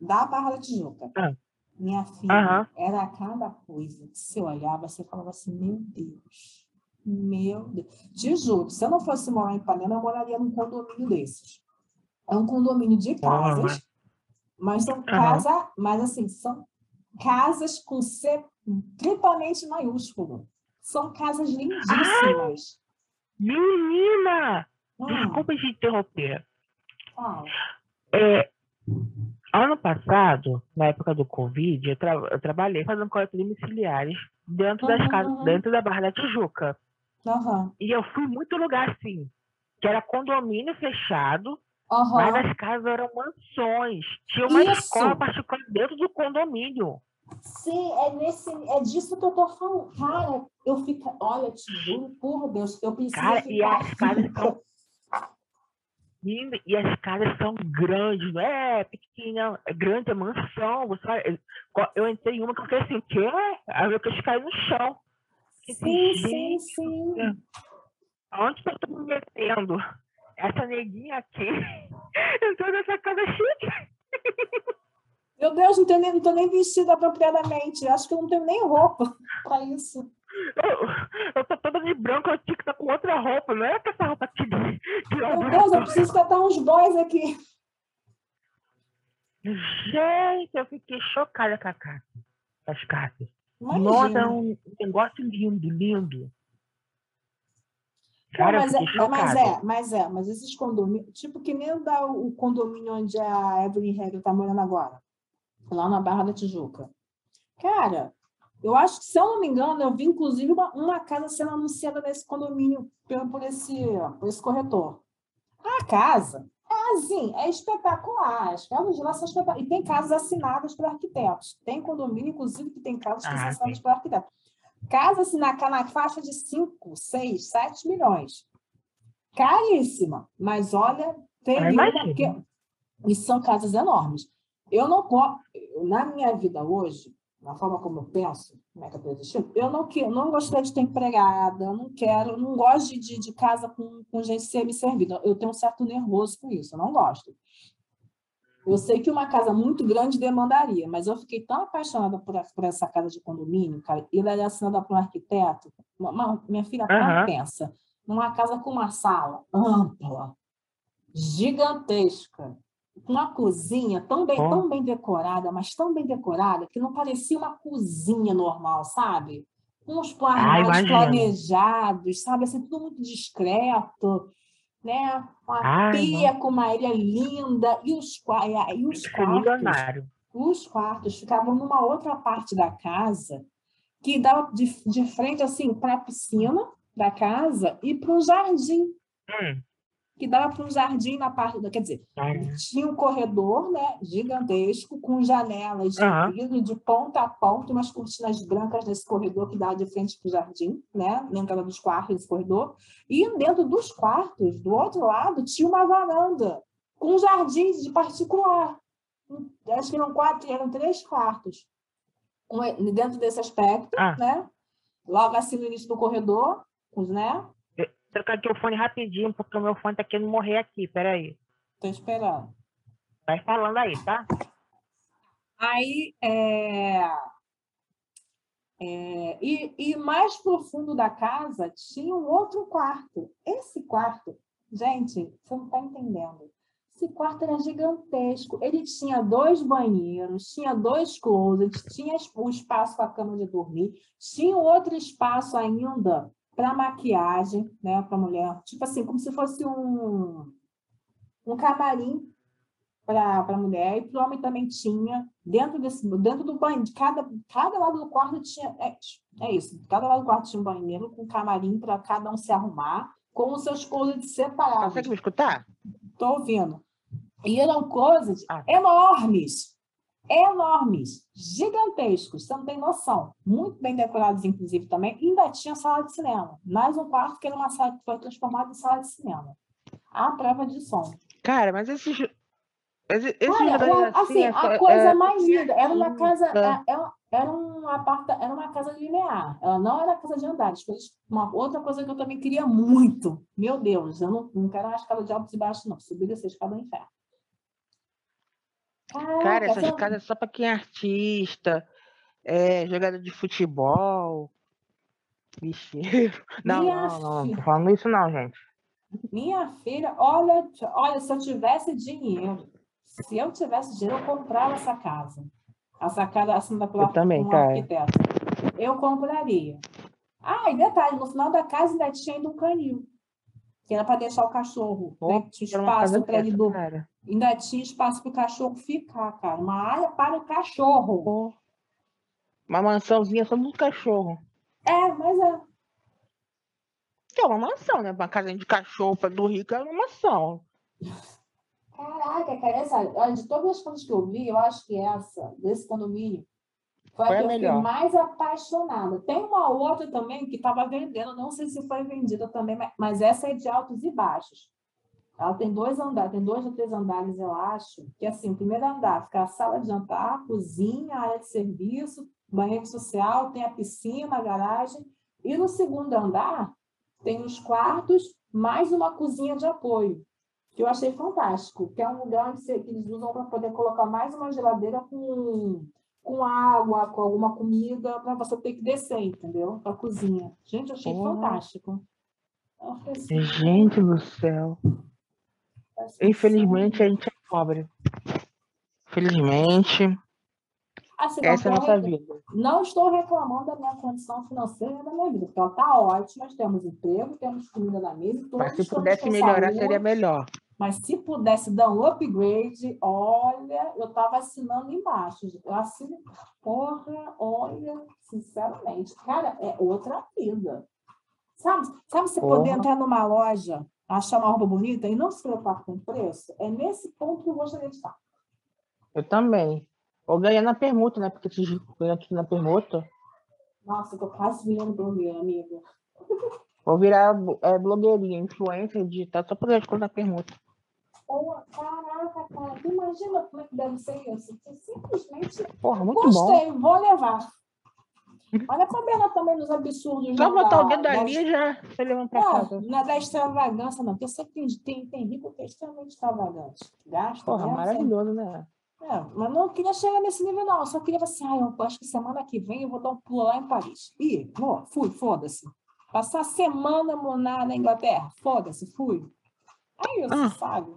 da Barra da Tijuca. Ah. Minha filha, era cada coisa que você olhava, você falava assim, meu Deus, meu Deus. Te juro, se eu não fosse morar em Ipanema, eu moraria num condomínio desses. É um condomínio de casas, mas são casas, mas assim, são casas com C triplamente maiúsculo. São casas lindíssimas. menina! Hum. Desculpa te interromper. Ah. É, ano passado, na época do Covid, eu, tra eu trabalhei fazendo coletas domiciliares dentro uhum, das casas, uhum. dentro da Barra da Tijuca. Uhum. E eu fui muito lugar assim, que era condomínio fechado, mas as casas eram mansões. Tinha uma Isso. escola particular dentro do condomínio. Sim, é, nesse, é disso que eu tô falando. Cara, eu fico. Olha, te juro, por Deus, eu preciso. Cara, ficar... e as casas são. E as casas são grandes, não é pequena, é grande, é mansão. Você eu entrei em uma que eu falei assim, o quê? Aí eu cair no chão. Sim, sim, sim. Onde que eu tô me metendo? Essa neguinha aqui entrou nessa casa chique. Meu Deus, não, tenho nem, não tô nem vestida apropriadamente. Acho que eu não tenho nem roupa para isso. Eu, eu tô toda de branco, eu tinha que estar com outra roupa, não é com essa roupa aqui de. de Meu Deus, eu preciso catar uns boys aqui. Gente, eu fiquei chocada com a carta. As cartas. Imagina. Nossa, é um negócio lindo, lindo. Cara, mas, é, mas é, mas é, mas esses condomínios, tipo que nem dá o condomínio onde a Evelyn Hegel tá morando agora lá na Barra da Tijuca. Cara, eu acho que, se eu não me engano, eu vi inclusive uma, uma casa sendo anunciada nesse condomínio por, por, esse, por esse corretor. A casa assim, é espetacular. As casas de lá são espetaculares. E tem casas assinadas por arquitetos. Tem condomínio, inclusive, que tem casas que ah, são assinadas por arquitetos. Casa assim, na, faixa de 5, 6, 7 milhões. Caríssima. Mas olha, tem uma que... E são casas enormes. Eu não posso, na minha vida hoje, na forma como eu penso, como é que eu estou existindo, eu não, quero, não gostaria de ter empregada, eu não quero, não gosto de, de casa com, com gente semi-servida. Eu tenho um certo nervoso com isso, eu não gosto. Eu sei que uma casa muito grande demandaria, mas eu fiquei tão apaixonada por, por essa casa de condomínio, cara, e ela é assinada por um arquiteto. Uma, minha filha uhum. pensa, numa casa com uma sala ampla, gigantesca, uma cozinha tão bem, oh. tão bem decorada, mas tão bem decorada, que não parecia uma cozinha normal, sabe? Uns planos mais planejados, sabe? Assim, tudo muito discreto, né? Uma Ai, pia com uma ilha linda, e os, e os quartos. Os quartos ficavam numa outra parte da casa que dava de, de frente assim para a piscina da casa e para o jardim. Hum que dava para um jardim na parte da. Quer dizer, tinha um corredor né, gigantesco, com janelas de uhum. vidro de ponta a ponta, umas cortinas brancas nesse corredor que dava de frente para o jardim, né? Na entrada dos quartos desse corredor. E dentro dos quartos, do outro lado, tinha uma varanda com um jardim de particular. Acho que eram quatro, eram três quartos. Dentro desse aspecto, ah. né? Logo assim no início do corredor, né? Trocar aqui o fone rapidinho, porque o meu fone tá querendo morrer aqui. Peraí. Tô esperando. Vai falando aí, tá? Aí, é... É, e, e, mais profundo da casa tinha um outro quarto. Esse quarto, gente, você não está entendendo. Esse quarto era gigantesco. Ele tinha dois banheiros, tinha dois closets, tinha o espaço para a cama de dormir, tinha outro espaço ainda para maquiagem, né, para mulher, tipo assim, como se fosse um, um camarim para a mulher, e para o homem também tinha, dentro, desse, dentro do banheiro, de cada, cada lado do quarto tinha, é, é isso, cada lado do quarto tinha um banheiro com camarim para cada um se arrumar, com os seus closets separados. Consegue me escutar? Estou ouvindo. E eram coisas ah. enormes, enormes, gigantescos, você não tem noção. Muito bem decorados, inclusive, também. E ainda tinha sala de cinema. Mais um quarto que era uma sala que foi transformada em sala de cinema. A prova de som. Cara, mas esses. Esse, Olha, assim, assim, a coisa é, mais linda. Era uma casa. É, era, era uma aparta, era uma casa linear, ela não era casa de andares. Uma outra coisa que eu também queria muito. Meu Deus, eu não, não quero uma escada de altos e baixos, não. Subir essa escada no inferno. Cara, Caraca, essas essa- casas é só pra quem é artista, é, jogador de futebol, bicheiro. Não, Minha não, não, não tô falando isso não, gente. Minha filha, olha, olha, se eu tivesse dinheiro, se eu tivesse dinheiro, eu comprava essa casa. Essa casa assinada pela Eu também, um cara. arquiteto. Eu compraria. Ah, e detalhe, no final da casa ainda tinha ainda um canil. Que era para deixar o cachorro. né? Pô, Tinha espaço para ele dormir. Ainda tinha espaço para o cachorro ficar, cara. Uma área para o cachorro. Uma mansãozinha só do cachorro. É, mas é. Que é uma mansão, né? Uma casa de cachorro pra do rico é uma mansão. Caraca, cara, essa, de todas as coisas que eu vi, eu acho que essa, desse condomínio, foi a Foi a que eu fiquei melhor. mais apaixonada. Tem uma outra também que estava vendendo, não sei se foi vendida também, mas essa é de altos e baixos. Ela tem dois andares, tem dois ou três andares, eu acho. Que assim, o primeiro andar fica a sala de jantar, cozinha, área de serviço, banheiro social, tem a piscina, a garagem. E no segundo andar tem os quartos, mais uma cozinha de apoio que eu achei fantástico, que é um lugar onde eles usam para poder colocar mais uma geladeira com, com água, com alguma comida, para você ter que descer, entendeu? Para a cozinha. Gente, eu achei Porra. fantástico. Eu falei assim, Gente do céu. Infelizmente a gente é pobre. Infelizmente, Assim, não, essa é a nossa vida. não estou reclamando da minha condição financeira da minha vida, porque ela está ótima, nós temos emprego, temos comida na mesa, todos Mas se pudesse melhorar, saúde. seria melhor. Mas se pudesse dar um upgrade, olha, eu estava assinando embaixo. Eu assino, porra, olha, sinceramente, cara, é outra vida. Sabe, sabe você poder Porra. entrar numa loja, achar uma roupa bonita e não se preocupar com o preço? É nesse ponto que eu gostaria de estar. Eu também. Ou ganhar na permuta, né? Porque ricos ganham tudo na permuta. Nossa, eu tô quase virando blogueira, amiga. Vou virar é, blogueirinha, influencer digital, só pra ganhar na permuta. Pô, caraca, cara, imagina como é que deve ser isso? Tu simplesmente Porra, muito bom. gostei, vou levar. Olha a Bela também nos absurdos. Só botar o dedo ali e já levando pra Não, casa. não é da extravagância, não. Porque eu sei que tem, tem, tem rico que é extremamente extravagante. Gasta. Porra, mesmo, maravilhoso, né? É, mas não queria chegar nesse nível, não. Eu só queria assim, ah, eu acho que semana que vem eu vou dar um pulo lá em Paris. Ih, vou, fui, foda-se. Passar a semana na, na Inglaterra, foda-se, fui. É isso, Ah. sabe?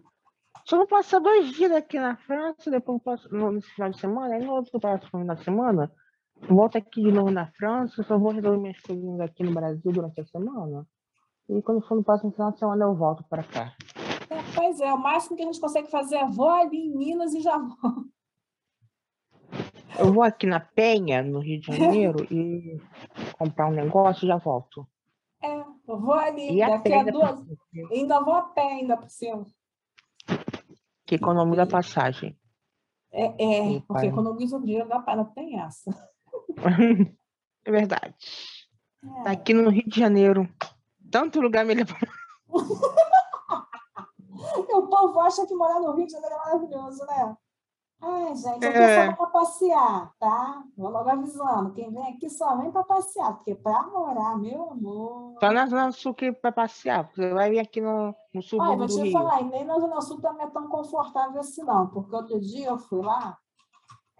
Só vou passar dois dias aqui na França, depois eu passo no, final de semana, aí no outro próximo final de semana, volto aqui de novo na França, só vou resolver minhas coisinhas aqui no Brasil durante a semana. E quando for no próximo final de semana eu volto para cá. É, pois é, o máximo que a gente consegue fazer é vou ali em Minas e já vou. Eu vou aqui na Penha, no Rio de Janeiro, e comprar um negócio e já volto. É, eu vou ali, E a daqui a pé, duas. Ainda vou a pé ainda por cima. que economiza a passagem. É, é porque economiza o dinheiro da parada, tem essa. É verdade. É. Tá aqui no Rio de Janeiro. Tanto lugar melhor. O povo acha que morar no Rio de Janeiro é maravilhoso, né? Ai, gente, eu É. só para passear, tá? Vou logo avisando. Quem vem aqui só vem para passear, porque para morar, meu amor. Só na Zona Sul que para passear. Você vai vir aqui no, no Olha, subúrbio vou te falar, e nem na Zona Sul também é tão confortável assim, não. Porque outro dia eu fui lá,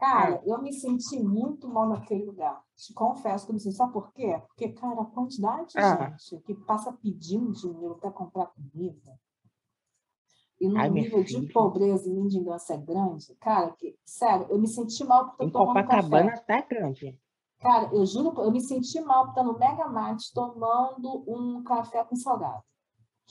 cara, É. eu me senti muito mal naquele lugar. Te confesso que eu me senti. Sabe por quê? Porque, cara, a quantidade de Ah. gente que passa pedindo dinheiro para comprar comida. E no Ai, nível de filha. pobreza e mendigância grande, cara, que, sério, eu me senti mal por Em estar tomando Copacabana café. tá grande. Cara, eu juro, eu me senti mal por estar no Mega Mart tomando um café com salgado.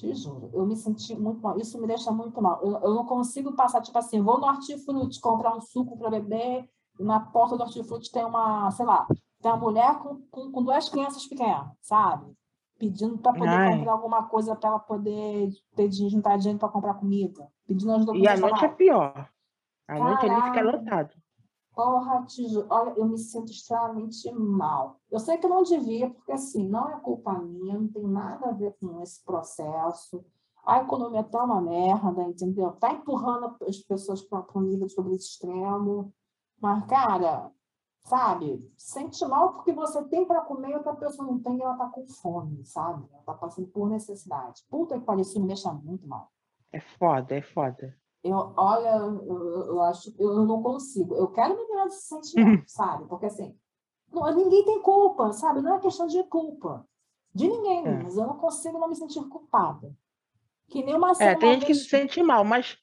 Te juro, eu me senti muito mal. Isso me deixa muito mal. Eu, eu não consigo passar, tipo assim, vou no Hortifruti comprar um suco para beber, e na porta do Hortifruti tem uma, sei lá, tem uma mulher com, com, com duas crianças pequenas, sabe? Pedindo para poder Ai. comprar alguma coisa para ela poder ter juntar dinheiro para comprar comida. Pedindo ajuda E a noite é pior. A noite ali fica lotado. Porra, olha, eu me sinto extremamente mal. Eu sei que não devia, porque assim, não é culpa minha, não tem nada a ver com esse processo. A economia tá uma merda, entendeu? Tá empurrando as pessoas para um nível de pobreza extremo. Mas, cara, sabe? Sente mal porque você tem para comer e outra pessoa não tem e ela tá com fome, sabe? Ela tá passando por necessidade. Puta que pariu, isso me deixa muito mal. É foda, é foda. Eu, olha, eu, eu acho, eu não consigo. Eu quero me livrar desse sentimento, sabe? Porque assim, não, ninguém tem culpa, sabe? Não é questão de culpa de ninguém, é. mas eu não consigo não me sentir culpada. Que nem uma É, tem gente que se sente mal, mas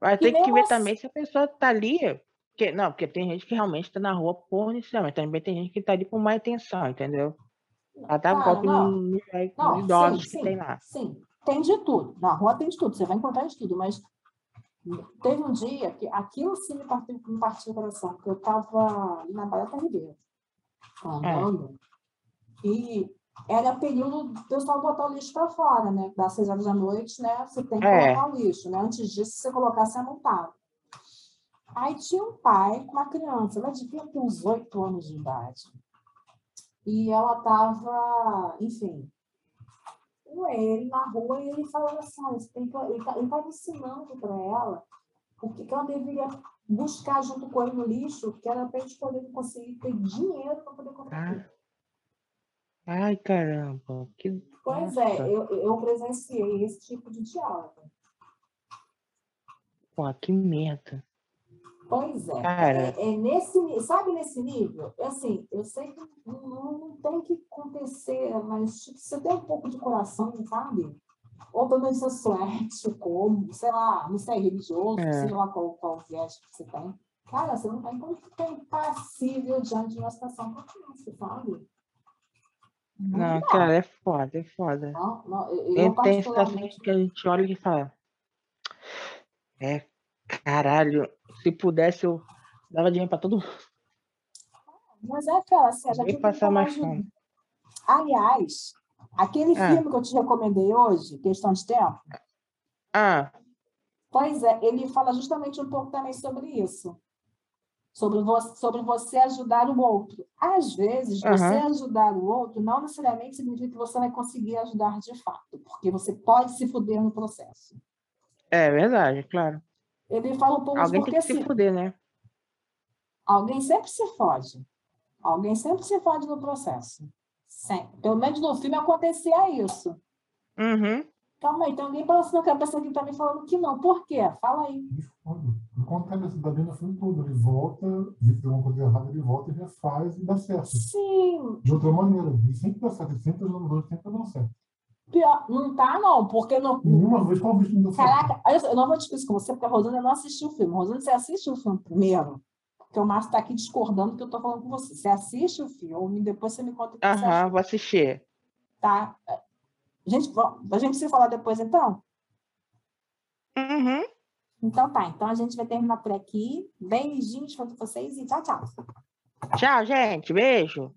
vai ter que ver também se a pessoa tá ali. Porque, não, porque tem gente que realmente está na rua por necessidade, mas também tem gente que está ali por má intenção, entendeu? Ela tá um pouco nos idosos sim, que sim, tem lá. Sim, tem de tudo. Na rua tem de tudo, você vai encontrar de tudo, mas teve um dia que aquilo sim me partiu, me partiu o coração, porque eu estava na Barata Ribeira, andando, é. e era período do pessoal botar o lixo para fora, né? Das seis horas da noite, né? Você tem que é. colocar o lixo, né? Antes disso, você colocar, você montava. Aí tinha um pai com uma criança, ela devia ter uns oito anos de idade. E ela estava, enfim, com ele na rua e ele falou assim: ele estava tá, ensinando para ela o que, que ela deveria buscar junto com ele no lixo, que era para a gente poder conseguir ter dinheiro para poder comprar. Ah. Ai, caramba. Que... Pois é, Nossa. é, eu, eu presenciei esse tipo de diálogo. Pô, que merda. Pois é. Cara. É, é nesse, sabe nesse nível? É assim, eu sei que não, não tem que acontecer, mas tipo, você tem um pouco de coração, sabe? Ou pelo menos sou ético, como, sei lá, não sei, religioso, é. sei lá qual, qual viés que você tem. Cara, você não tem como ficar impassível diante de uma situação como sabe? Não, cara, é foda, é foda. Não, não, eu, eu tem, situações que a gente olha e fala. É, caralho, se pudesse eu dava dinheiro pra todo mundo. Mas é aquela, assim, já Nem passar mais fome. Aliás, aquele ah. filme que eu te recomendei hoje, Questão de Tempo. Ah. Pois é, ele fala justamente um pouco também sobre isso sobre você, sobre você ajudar o outro. Às vezes, uhum. você ajudar o outro não necessariamente significa que você vai conseguir ajudar de fato, porque você pode se fuder no processo. É verdade, claro. Ele fala um pouco Alguém porque, tem que se assim, fuder, né? Alguém sempre se fode. Alguém sempre se fode no processo. Sempre. Pelo menos no filme acontecia isso. Uhum. Calma aí, tem alguém balançando a cabeça aqui tá me falando que não. Por quê? Fala aí. Acontece da no filme todo. Ele volta, vê que tem uma coisa errada, ele volta e refaz e dá certo. Sim. De outra maneira. Ele sempre dá certo. Ele sempre os namoradores sempre tá dando certo. Pior, não tá, não, porque não. Nenhuma vez qual deu certo. Caraca, eu não vou discutir com você, porque a Rosana não assistiu o filme. Rosana, você assiste o filme primeiro? Porque o Márcio está aqui discordando do que eu estou falando com você. Você assiste o filme, depois você me conta o que Aham, vou assistir. Tá? Gente, a gente se falar depois, então? Uhum. Então tá, então a gente vai terminar por aqui. Beijinhos para vocês e tchau, tchau. Tchau, gente. Beijo.